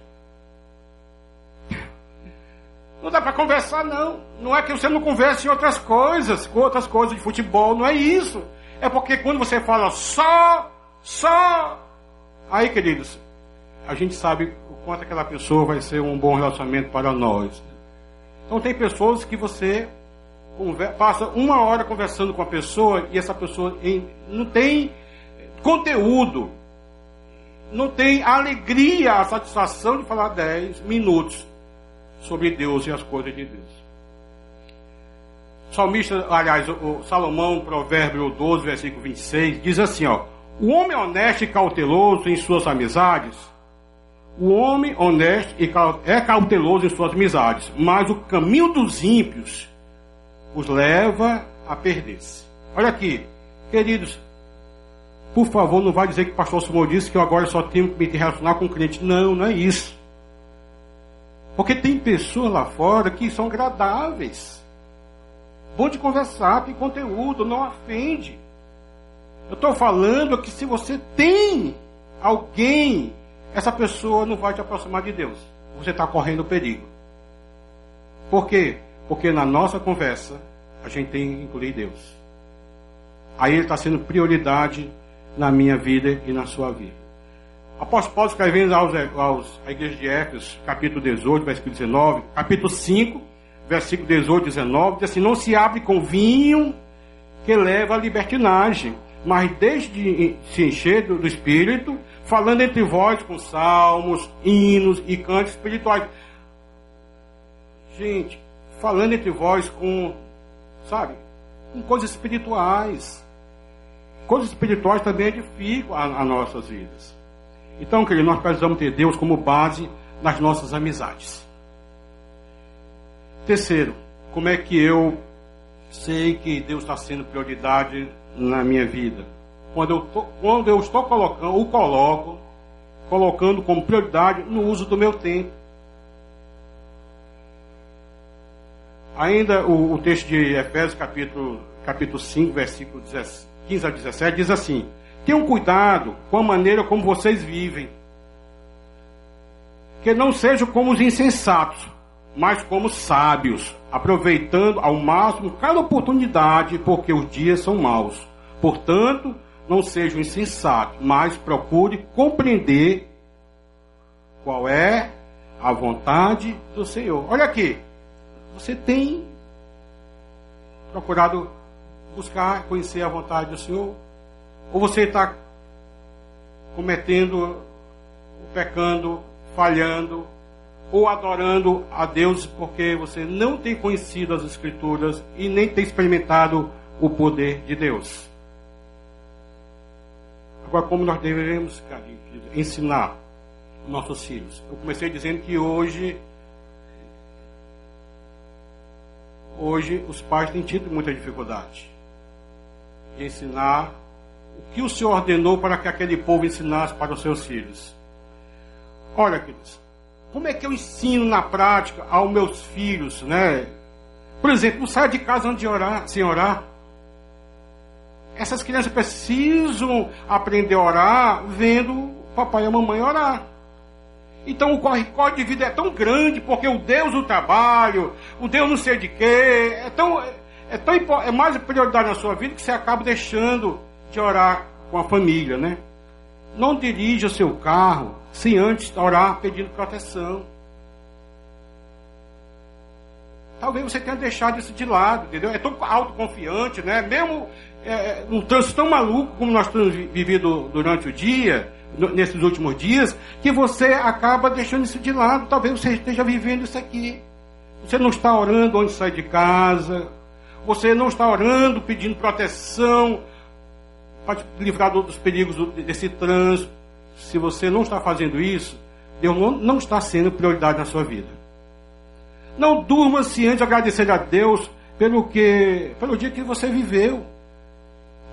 Não dá para conversar não. Não é que você não converse em outras coisas, com outras coisas de futebol, não é isso. É porque quando você fala só, só, aí queridos, a gente sabe o quanto aquela pessoa vai ser um bom relacionamento para nós. Então tem pessoas que você passa uma hora conversando com a pessoa e essa pessoa não tem conteúdo, não tem alegria, a satisfação de falar 10 minutos sobre Deus e as coisas de Deus. salmista, aliás, o Salomão, provérbio 12, versículo 26, diz assim, ó, o homem honesto e cauteloso em suas amizades, o homem honesto é cauteloso em suas amizades, mas o caminho dos ímpios os leva a perder-se. Olha aqui, queridos, por favor, não vai dizer que o pastor Simão disse que eu agora só tenho que me relacionar com o crente. Não, não é isso. Porque tem pessoas lá fora que são agradáveis. Bom de conversar, tem conteúdo, não ofende. Eu estou falando que se você tem alguém, essa pessoa não vai te aproximar de Deus. Você está correndo perigo. Por quê? Porque na nossa conversa, a gente tem que incluir Deus. Aí ele está sendo prioridade na minha vida e na sua vida. Apóstolo Paulo escrevendo aos, aos, à igreja de Éfeso, capítulo 18, versículo 19, capítulo 5, versículo 18 e 19, diz assim: Não se abre com vinho que leva à libertinagem, mas desde se encher do, do Espírito, falando entre vós com salmos, hinos e cantos espirituais. Gente, falando entre vós com, sabe, com coisas espirituais. Coisas espirituais também edificam as nossas vidas. Então, querido, nós precisamos ter Deus como base nas nossas amizades. Terceiro, como é que eu sei que Deus está sendo prioridade na minha vida? Quando eu, tô, quando eu estou colocando, o coloco, colocando como prioridade no uso do meu tempo. Ainda o, o texto de Efésios, capítulo, capítulo 5, versículo 15 a 17, diz assim: Tenham cuidado com a maneira como vocês vivem. Que não sejam como os insensatos, mas como sábios, aproveitando ao máximo cada oportunidade, porque os dias são maus. Portanto, não sejam insensatos, mas procure compreender qual é a vontade do Senhor. Olha aqui, você tem procurado buscar conhecer a vontade do Senhor? Ou você está cometendo, pecando, falhando, ou adorando a Deus porque você não tem conhecido as Escrituras e nem tem experimentado o poder de Deus? Agora, como nós devemos, ensinar nossos filhos? Eu comecei dizendo que hoje hoje os pais têm tido muita dificuldade de ensinar o que o Senhor ordenou para que aquele povo ensinasse para os seus filhos. Olha, queridos, como é que eu ensino na prática aos meus filhos, né? Por exemplo, não saia de casa antes de orar, sem orar. Essas crianças precisam aprender a orar vendo o papai e a mamãe orar. Então o corre-corre de vida é tão grande, porque o Deus do trabalho, o Deus não sei de quê, é tão, é, tão, é mais prioridade na sua vida que você acaba deixando de orar com a família, né? Não dirija o seu carro sem antes orar pedindo proteção. Talvez você tenha deixado isso de lado, entendeu? É tão autoconfiante, né? Mesmo é, um trânsito tão maluco como nós temos vivido durante o dia, nesses últimos dias, que você acaba deixando isso de lado. Talvez você esteja vivendo isso aqui. Você não está orando onde sai de casa. Você não está orando pedindo proteção para te livrar dos perigos desse trânsito. Se você não está fazendo isso, Deus não está sendo prioridade na sua vida. Não durma se antes de agradecer a Deus pelo que, pelo dia que você viveu.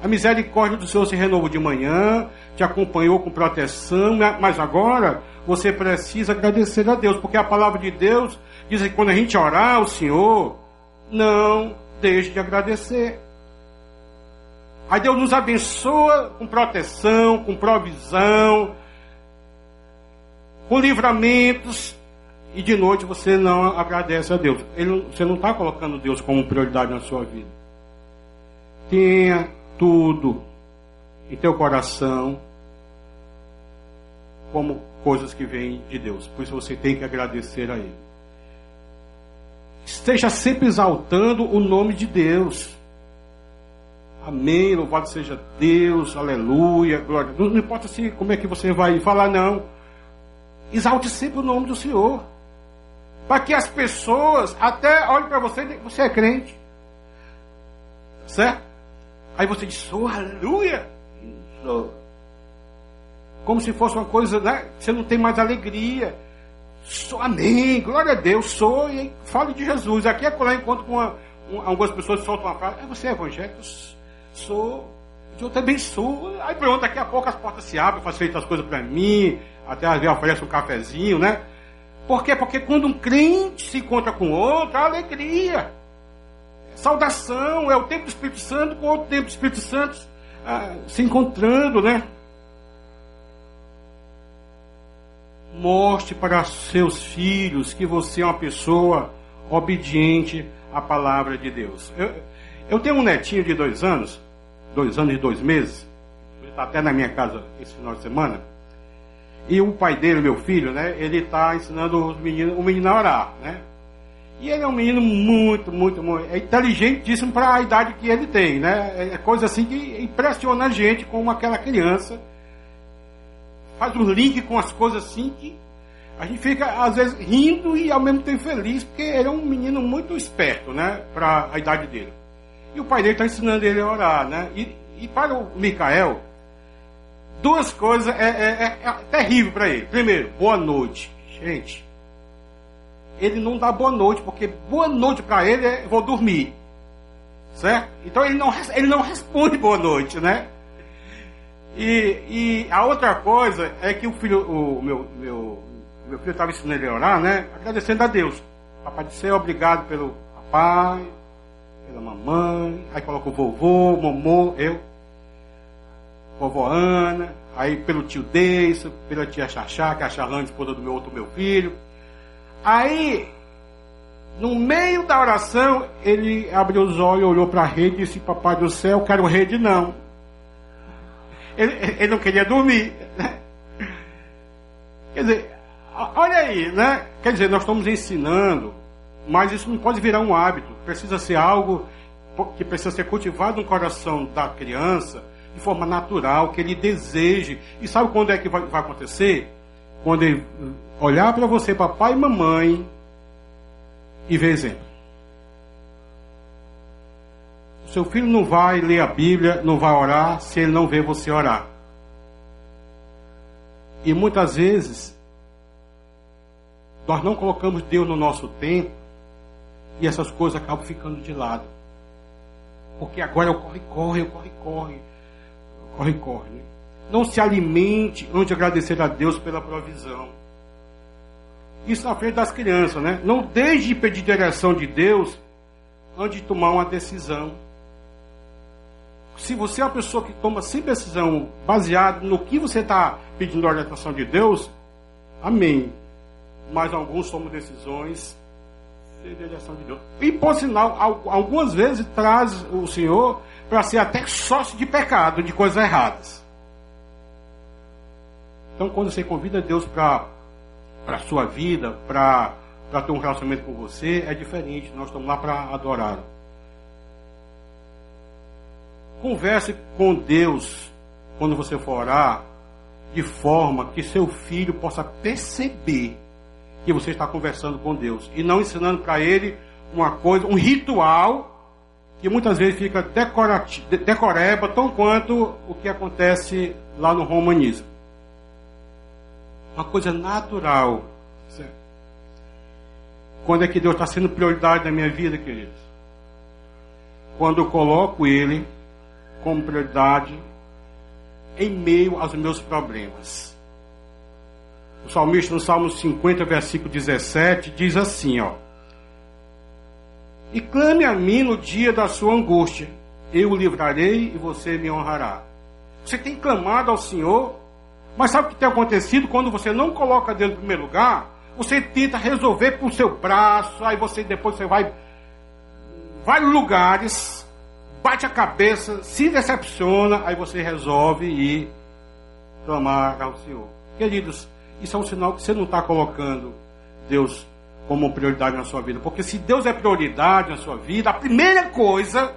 A misericórdia do Senhor se renovou de manhã, te acompanhou com proteção, mas agora você precisa agradecer a Deus, porque a palavra de Deus diz que quando a gente orar ao Senhor, não deixe de agradecer. Aí Deus nos abençoa com proteção, com provisão, com livramentos, e de noite você não agradece a Deus. Ele, você não está colocando Deus como prioridade na sua vida. Tenha tudo em teu coração como coisas que vêm de Deus. Por isso você tem que agradecer a Ele. Esteja sempre exaltando o nome de Deus. Amém, louvado seja Deus, aleluia, glória. Não, não importa se como é que você vai falar, não. Exalte sempre o nome do Senhor. Para que as pessoas até olhem para você e você é crente. Certo? Aí você diz, sou, aleluia. Sou. Como se fosse uma coisa, né? Você não tem mais alegria. Sou, amém, glória a Deus, sou, e fale de Jesus. Aqui é quando eu encontro com uma, uma, algumas pessoas soltam uma frase, ah, você é evangélico? Sou. Eu também sou. Aí pronto, daqui a pouco as portas se abrem, facilita as coisas para mim, até às vezes oferece um cafezinho, né? Por quê? Porque quando um crente se encontra com outro, há alegria. Saudação, é o tempo do Espírito Santo com outro tempo do Espírito Santo ah, se encontrando, né? Mostre para seus filhos que você é uma pessoa obediente à palavra de Deus. Eu, eu tenho um netinho de dois anos, dois anos e dois meses, ele está até na minha casa esse final de semana. E o pai dele, meu filho, né? Ele está ensinando os meninos, o menino a orar, né? E ele é um menino muito, muito, muito é inteligentíssimo para a idade que ele tem, né? É coisa assim que impressiona a gente como aquela criança. Faz um link com as coisas assim que a gente fica às vezes rindo e ao mesmo tempo feliz, porque ele é um menino muito esperto, né? Para a idade dele. E o pai dele está ensinando ele a orar, né? E, e para o Micael, duas coisas é, é, é, é terrível para ele. Primeiro, boa noite. Gente, ele não dá boa noite, porque boa noite para ele é vou dormir. Certo? Então ele não, ele não responde boa noite, né? E, e a outra coisa é que o filho, o meu, meu, meu filho estava ensinando ele a orar, né? Agradecendo a Deus. Papai céu, obrigado pelo papai, pela mamãe, aí coloca o vovô, momô, eu. vovó Ana, aí pelo tio Deison, pela tia Xaxá, que é a Charlane, esposa do meu outro meu filho. Aí, no meio da oração, ele abriu os olhos, olhou para a rede e disse: Papai do céu, quero rede não. Ele, ele não queria dormir. Né? Quer dizer, olha aí, né? Quer dizer, nós estamos ensinando, mas isso não pode virar um hábito. Precisa ser algo que precisa ser cultivado no coração da criança de forma natural, que ele deseje. E sabe quando é que vai, vai acontecer? Quando ele olhar para você, papai e mamãe, e ver exemplo. O seu filho não vai ler a Bíblia, não vai orar, se ele não vê você orar. E muitas vezes, nós não colocamos Deus no nosso tempo, e essas coisas acabam ficando de lado. Porque agora eu corre, corre, eu corre, corre. Corre, corre. Né? Não se alimente antes de agradecer a Deus pela provisão. Isso na frente das crianças, né? Não deixe de pedir direção de Deus antes de tomar uma decisão. Se você é uma pessoa que toma sempre decisão baseada no que você está pedindo a orientação de Deus, amém. Mas alguns tomam decisões sem direção de Deus. E por sinal, algumas vezes traz o Senhor para ser até sócio de pecado, de coisas erradas. Então, quando você convida Deus para a sua vida, para ter um relacionamento com você, é diferente. Nós estamos lá para adorar. Converse com Deus quando você for orar, de forma que seu filho possa perceber que você está conversando com Deus e não ensinando para ele uma coisa, um ritual que muitas vezes fica decoreba, tão quanto o que acontece lá no romanismo. Uma coisa natural. Certo? Quando é que Deus está sendo prioridade na minha vida, queridos? Quando eu coloco Ele como prioridade em meio aos meus problemas. O salmista no Salmo 50, versículo 17, diz assim, ó e clame a mim no dia da sua angústia. Eu o livrarei e você me honrará. Você tem clamado ao Senhor, mas sabe o que tem acontecido quando você não coloca Deus em primeiro lugar? Você tenta resolver por seu braço, aí você depois você vai vários lugares, bate a cabeça, se decepciona, aí você resolve ir clamar ao Senhor. Queridos, isso é um sinal que você não está colocando Deus como prioridade na sua vida. Porque se Deus é prioridade na sua vida, a primeira coisa,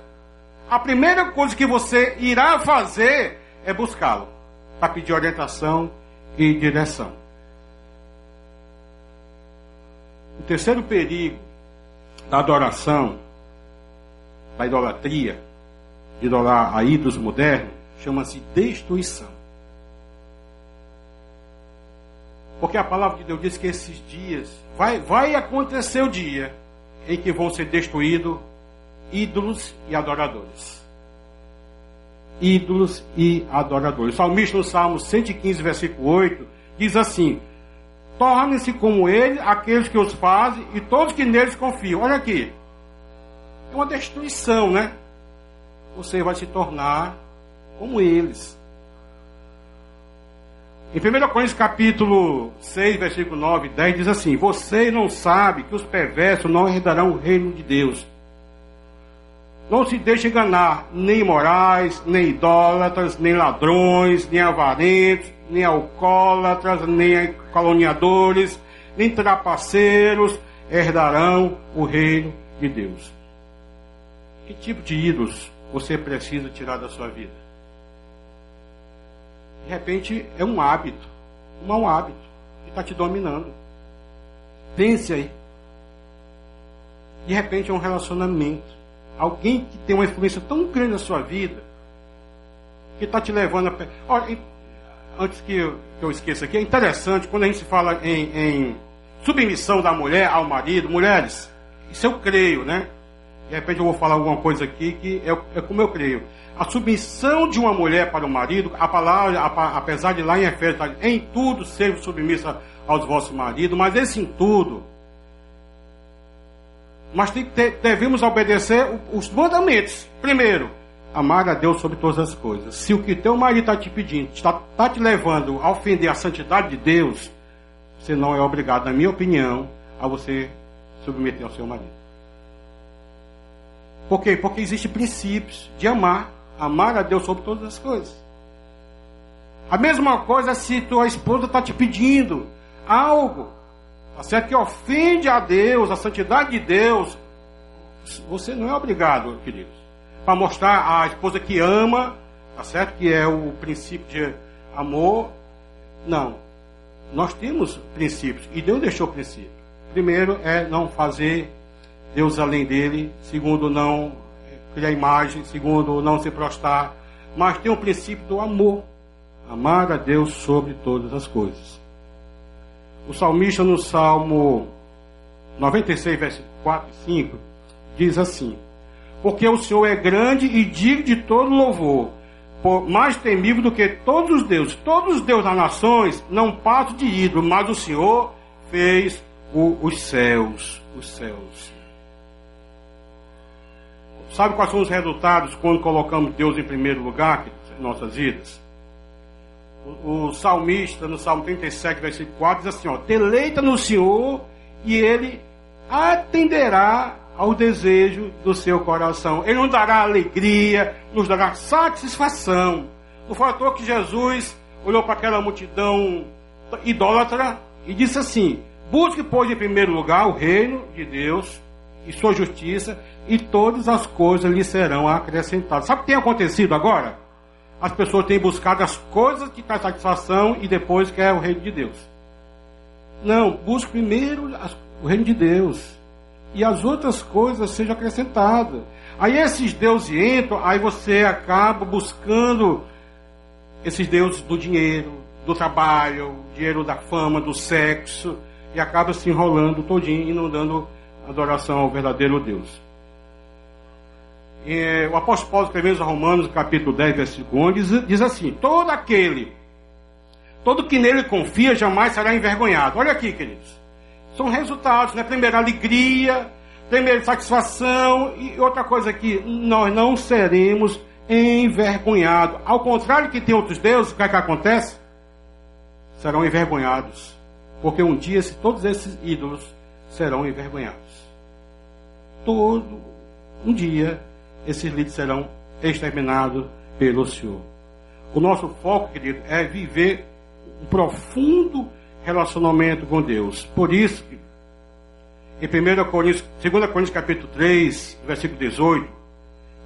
a primeira coisa que você irá fazer é buscá-lo para pedir orientação e direção. O terceiro perigo da adoração, da idolatria, de idolar a ídolos modernos, chama-se destruição. Porque a palavra de Deus diz que esses dias vai, vai acontecer o dia em que vão ser destruídos ídolos e adoradores. Ídolos e adoradores. O salmista no Salmo 115, versículo 8, diz assim: Tornem-se como ele aqueles que os fazem e todos que neles confiam. Olha aqui. É uma destruição, né? Você vai se tornar como eles. Em 1 Coríntios capítulo 6, versículo 9 e 10 diz assim: Você não sabe que os perversos não herdarão o reino de Deus. Não se deixe enganar, nem imorais, nem idólatras, nem ladrões, nem avarentos, nem alcoólatras, nem caluniadores, nem trapaceiros herdarão o reino de Deus. Que tipo de ídolos você precisa tirar da sua vida? De repente é um hábito, um mau hábito, que está te dominando. Pense aí. De repente é um relacionamento. Alguém que tem uma influência tão grande na sua vida, que está te levando a. Olha, antes que eu, que eu, esqueça aqui, é interessante quando a gente fala em, em submissão da mulher ao marido, mulheres, isso eu creio, né? De repente eu vou falar alguma coisa aqui que é, é como eu creio a submissão de uma mulher para o marido, a palavra, apesar de lá em Efésios, tá, em tudo ser submissa aos vossos maridos, mas esse em tudo. Mas tem, devemos obedecer os mandamentos. Primeiro, amar a Deus sobre todas as coisas. Se o que teu marido está te pedindo está tá te levando a ofender a santidade de Deus, você não é obrigado, na minha opinião, a você submeter ao seu marido. Por quê? Porque existem princípios de amar, amar a Deus sobre todas as coisas. A mesma coisa se tua esposa está te pedindo algo, tá certo? Que ofende a Deus, a santidade de Deus, você não é obrigado, queridos, para mostrar a esposa que ama, tá certo? Que é o princípio de amor. Não. Nós temos princípios e Deus deixou princípio. Primeiro é não fazer Deus além dele. Segundo, não criar imagem. Segundo, não se prostrar. Mas tem o princípio do amor. Amar a Deus sobre todas as coisas. O salmista no Salmo 96, versículo 4 e 5 diz assim: Porque o Senhor é grande e digno de todo louvor, mais temível do que todos os deuses. Todos os deuses das nações não passam de ídolo, mas o Senhor fez o, os céus. Os céus. Sabe quais são os resultados quando colocamos Deus em primeiro lugar em nossas vidas? O, o salmista, no Salmo 37, versículo 4, diz assim: ó, Deleita no Senhor e ele atenderá ao desejo do seu coração. Ele nos dará alegria, nos dará satisfação. À toa que Jesus olhou para aquela multidão idólatra e disse assim: Busque, pois, em primeiro lugar o reino de Deus e sua justiça, e todas as coisas lhe serão acrescentadas. Sabe o que tem acontecido agora? As pessoas têm buscado as coisas que trazem satisfação e depois quer o reino de Deus. Não, busque primeiro o reino de Deus e as outras coisas sejam acrescentadas. Aí esses deuses entram, aí você acaba buscando esses deuses do dinheiro, do trabalho, dinheiro da fama, do sexo, e acaba se enrolando todinho e não dando adoração ao verdadeiro Deus. E, o apóstolo Paulo escrevendo aos Romanos, capítulo 10, versículo 1, diz, assim: Todo aquele, todo que nele confia, jamais será envergonhado. Olha aqui, queridos. São resultados, né? Primeiro, alegria, primeiro, satisfação e outra coisa aqui, nós não seremos envergonhados. Ao contrário que tem outros deuses, o que é que acontece? Serão envergonhados. Porque um dia todos esses ídolos serão envergonhados. Todo um dia esses líderes serão exterminados pelo Senhor. O nosso foco, querido, é viver um profundo relacionamento com Deus. Por isso, em 1 Coríntios, 2 Coríntios capítulo 3, versículo 18,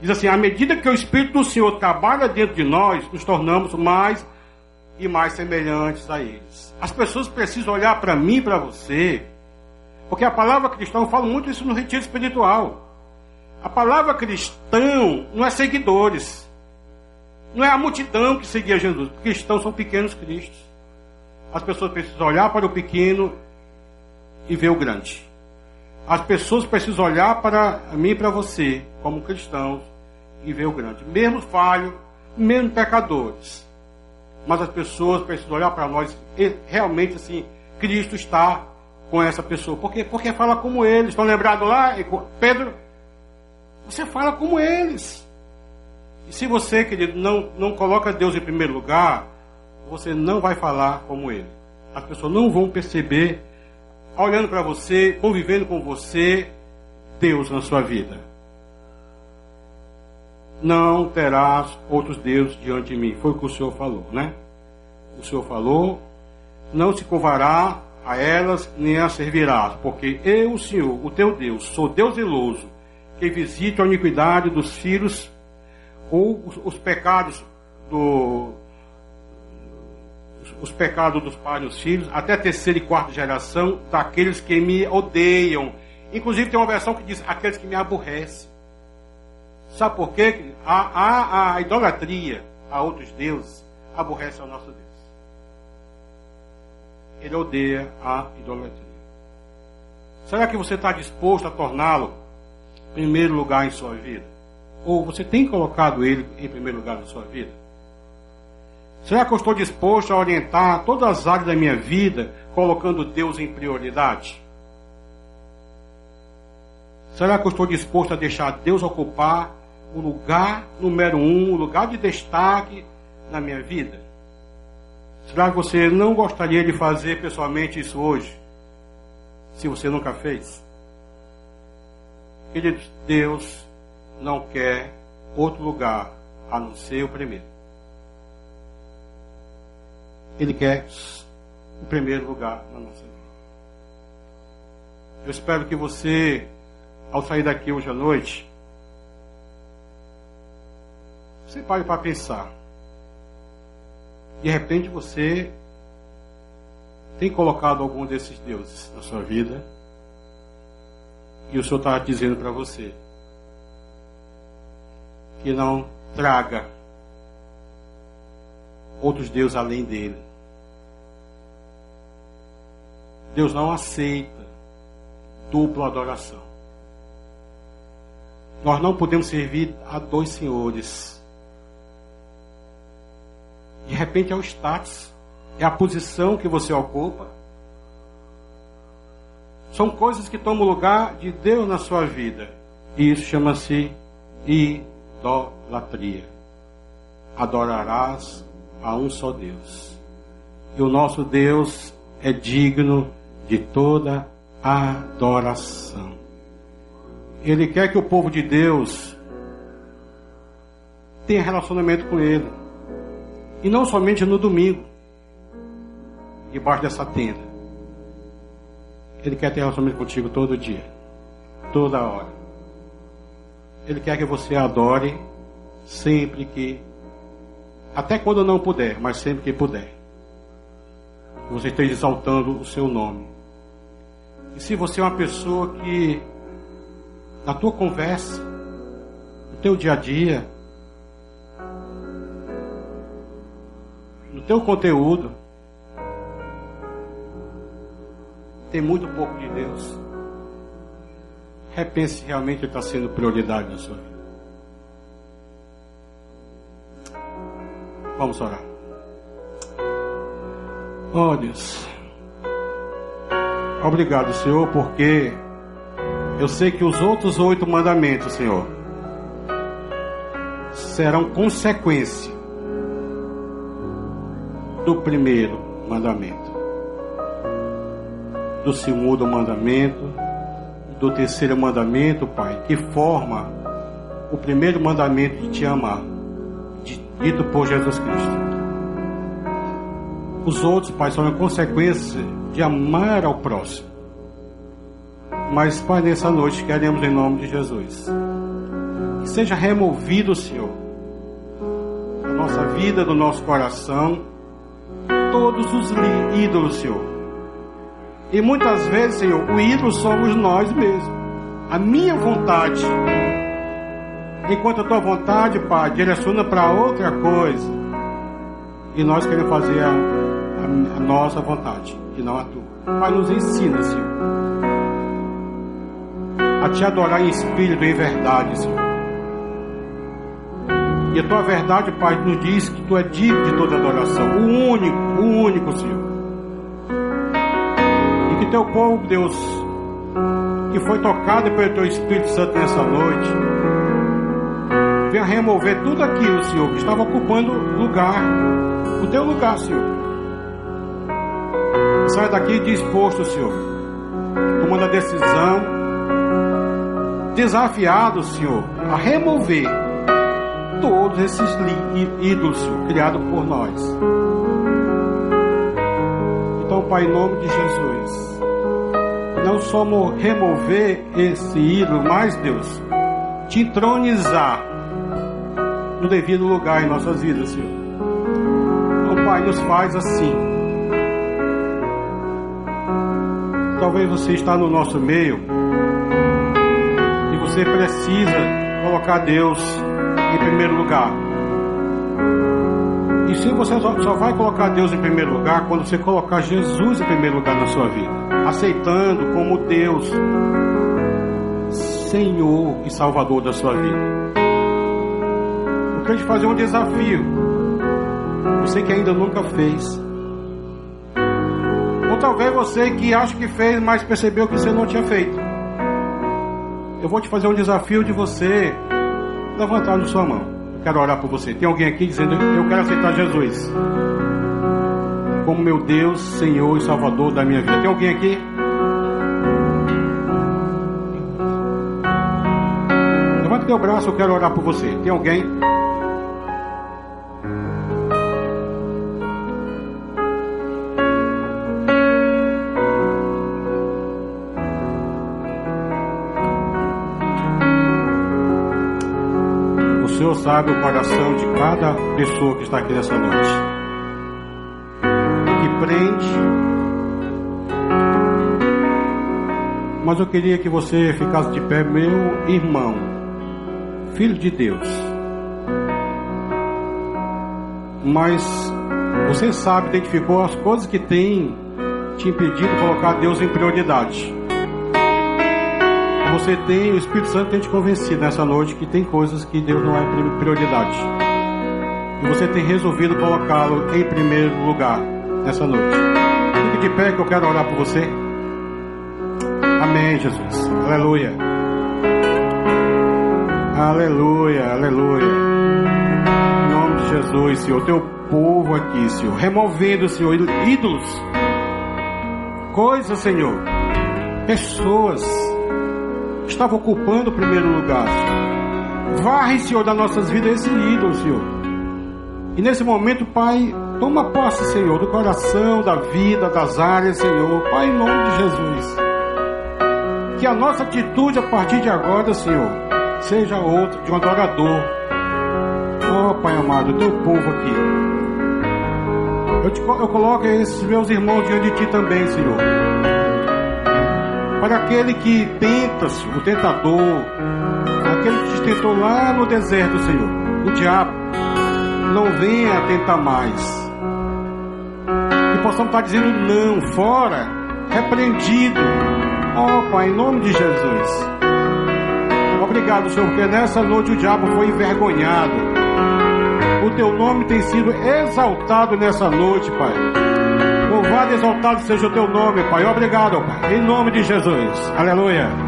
diz assim, à medida que o Espírito do Senhor trabalha dentro de nós, nos tornamos mais e mais semelhantes a eles. As pessoas precisam olhar para mim e para você, porque a palavra cristão fala muito isso no retiro espiritual. A palavra cristão não é seguidores. Não é a multidão que seguia Jesus. Cristãos são pequenos cristos. As pessoas precisam olhar para o pequeno e ver o grande. As pessoas precisam olhar para mim e para você, como cristãos, e ver o grande. Mesmo falho, mesmo pecadores. Mas as pessoas precisam olhar para nós e realmente assim, Cristo está com essa pessoa. Por quê? Porque fala como eles. Estão lembrados lá? Pedro, você fala como eles. E se você, querido, não, não coloca Deus em primeiro lugar, você não vai falar como ele. As pessoas não vão perceber, olhando para você, convivendo com você, Deus na sua vida. Não terás outros deuses diante de mim. Foi o que o Senhor falou, né? O Senhor falou: não se covará a elas, nem a servirás, porque eu, o Senhor, o teu Deus, sou Deus zeloso, que visita a iniquidade dos filhos ou os, os pecados do, os pecados dos pais e dos filhos, até terceira e quarta geração daqueles que me odeiam. Inclusive tem uma versão que diz aqueles que me aborrecem. Sabe por quê? A, a, a idolatria a outros deuses aborrece ao nosso Deus. Ele odeia a idolatria. Será que você está disposto a torná-lo primeiro lugar em sua vida? Ou você tem colocado ele em primeiro lugar na sua vida? Será que eu estou disposto a orientar todas as áreas da minha vida colocando Deus em prioridade? Será que eu estou disposto a deixar Deus ocupar o lugar número um, o lugar de destaque na minha vida? Será que você não gostaria de fazer pessoalmente isso hoje? Se você nunca fez? Queridos, Deus não quer outro lugar a não ser o primeiro. Ele quer o primeiro lugar na nossa vida. Eu espero que você, ao sair daqui hoje à noite, você pare para pensar. De repente você tem colocado algum desses deuses na sua vida e o Senhor está dizendo para você que não traga outros deuses além dele. Deus não aceita dupla adoração. Nós não podemos servir a dois senhores. De repente é o status, é a posição que você ocupa. São coisas que tomam lugar de Deus na sua vida. E isso chama-se idolatria. Adorarás a um só Deus. E o nosso Deus é digno de toda adoração. Ele quer que o povo de Deus tenha relacionamento com Ele. E não somente no domingo, debaixo dessa tenda. Ele quer ter relacionamento contigo todo dia, toda hora. Ele quer que você adore sempre que, até quando não puder, mas sempre que puder. Você esteja exaltando o seu nome. E se você é uma pessoa que, na tua conversa, no teu dia a dia, no teu conteúdo, tem muito pouco de Deus, repense se realmente está sendo prioridade na sua vida. Vamos orar. Oh Deus. Obrigado, Senhor, porque eu sei que os outros oito mandamentos, Senhor, serão consequência do primeiro mandamento, do segundo mandamento, do terceiro mandamento, Pai, que forma o primeiro mandamento de te amar, dito por Jesus Cristo. Os outros, Pai, são a consequência de amar ao próximo. Mas, Pai, nessa noite queremos em nome de Jesus que seja removido, Senhor, da nossa vida, do nosso coração, todos os ídolos, Senhor. E muitas vezes, Senhor, o ídolo somos nós mesmos. A minha vontade. Enquanto a tua vontade, Pai, direciona para outra coisa. E nós queremos fazer a, a, a nossa vontade e não a tua. Pai, nos ensina, Senhor, a te adorar em espírito e em verdade, Senhor. E a tua verdade, Pai, nos diz que tu é digno de toda adoração, o único, o único, Senhor. Teu povo, Deus, que foi tocado pelo teu Espírito Santo nessa noite, venha remover tudo aquilo, Senhor, que estava ocupando lugar, o teu lugar, Senhor. Sai daqui disposto, Senhor, tomando a decisão, desafiado, Senhor, a remover todos esses ídolos, criados por nós. Então, Pai, em nome de Jesus, não só remover esse ídolo, mas, Deus, te entronizar no devido lugar em nossas vidas, Senhor. Então, Pai, nos faz assim Talvez você está no nosso meio e você precisa colocar Deus em primeiro lugar. E se você só vai colocar Deus em primeiro lugar quando você colocar Jesus em primeiro lugar na sua vida, aceitando como Deus, Senhor e Salvador da sua vida. Eu quero te fazer um desafio. Você que ainda nunca fez talvez você que acha que fez, mas percebeu que você não tinha feito. Eu vou te fazer um desafio de você levantado sua mão. Eu quero orar por você. Tem alguém aqui dizendo: Eu quero aceitar Jesus como meu Deus, Senhor e Salvador da minha vida. Tem alguém aqui? Levanta teu braço, eu quero orar por você. Tem alguém? O Senhor sabe o coração de cada pessoa que está aqui nessa noite. Prende. Mas eu queria que você ficasse de pé, meu irmão, filho de Deus. Mas você sabe, identificou as coisas que tem te impedido de colocar Deus em prioridade. Você tem, o Espírito Santo tem te convencido nessa noite que tem coisas que Deus não é prioridade. E você tem resolvido colocá-lo em primeiro lugar nessa noite. Fique de pé que eu quero orar por você. Amém, Jesus. Aleluia. Aleluia, aleluia. Em nome de Jesus, Senhor, teu povo aqui, Senhor, removendo, Senhor, ídolos, coisas, Senhor, pessoas que estavam ocupando o primeiro lugar, Senhor. Varre, Senhor, das nossas vidas esse ídolo, Senhor. E nesse momento, Pai, toma posse, Senhor, do coração, da vida, das áreas, Senhor. Pai, em nome de Jesus. Que a nossa atitude a partir de agora, Senhor, seja outra, de um adorador. Oh, Pai amado, teu povo aqui. Eu, te, eu coloco esses meus irmãos diante de Ti também, Senhor. Para aquele que tenta, Senhor, o tentador, aquele que te tentou lá no deserto, Senhor, o diabo, não venha tentar mais. Possamos estar dizendo não, fora, repreendido. Oh, Pai, em nome de Jesus. Obrigado, Senhor, porque nessa noite o diabo foi envergonhado. O teu nome tem sido exaltado nessa noite, Pai. Louvado e exaltado seja o teu nome, Pai. Obrigado, Pai. Em nome de Jesus. Aleluia.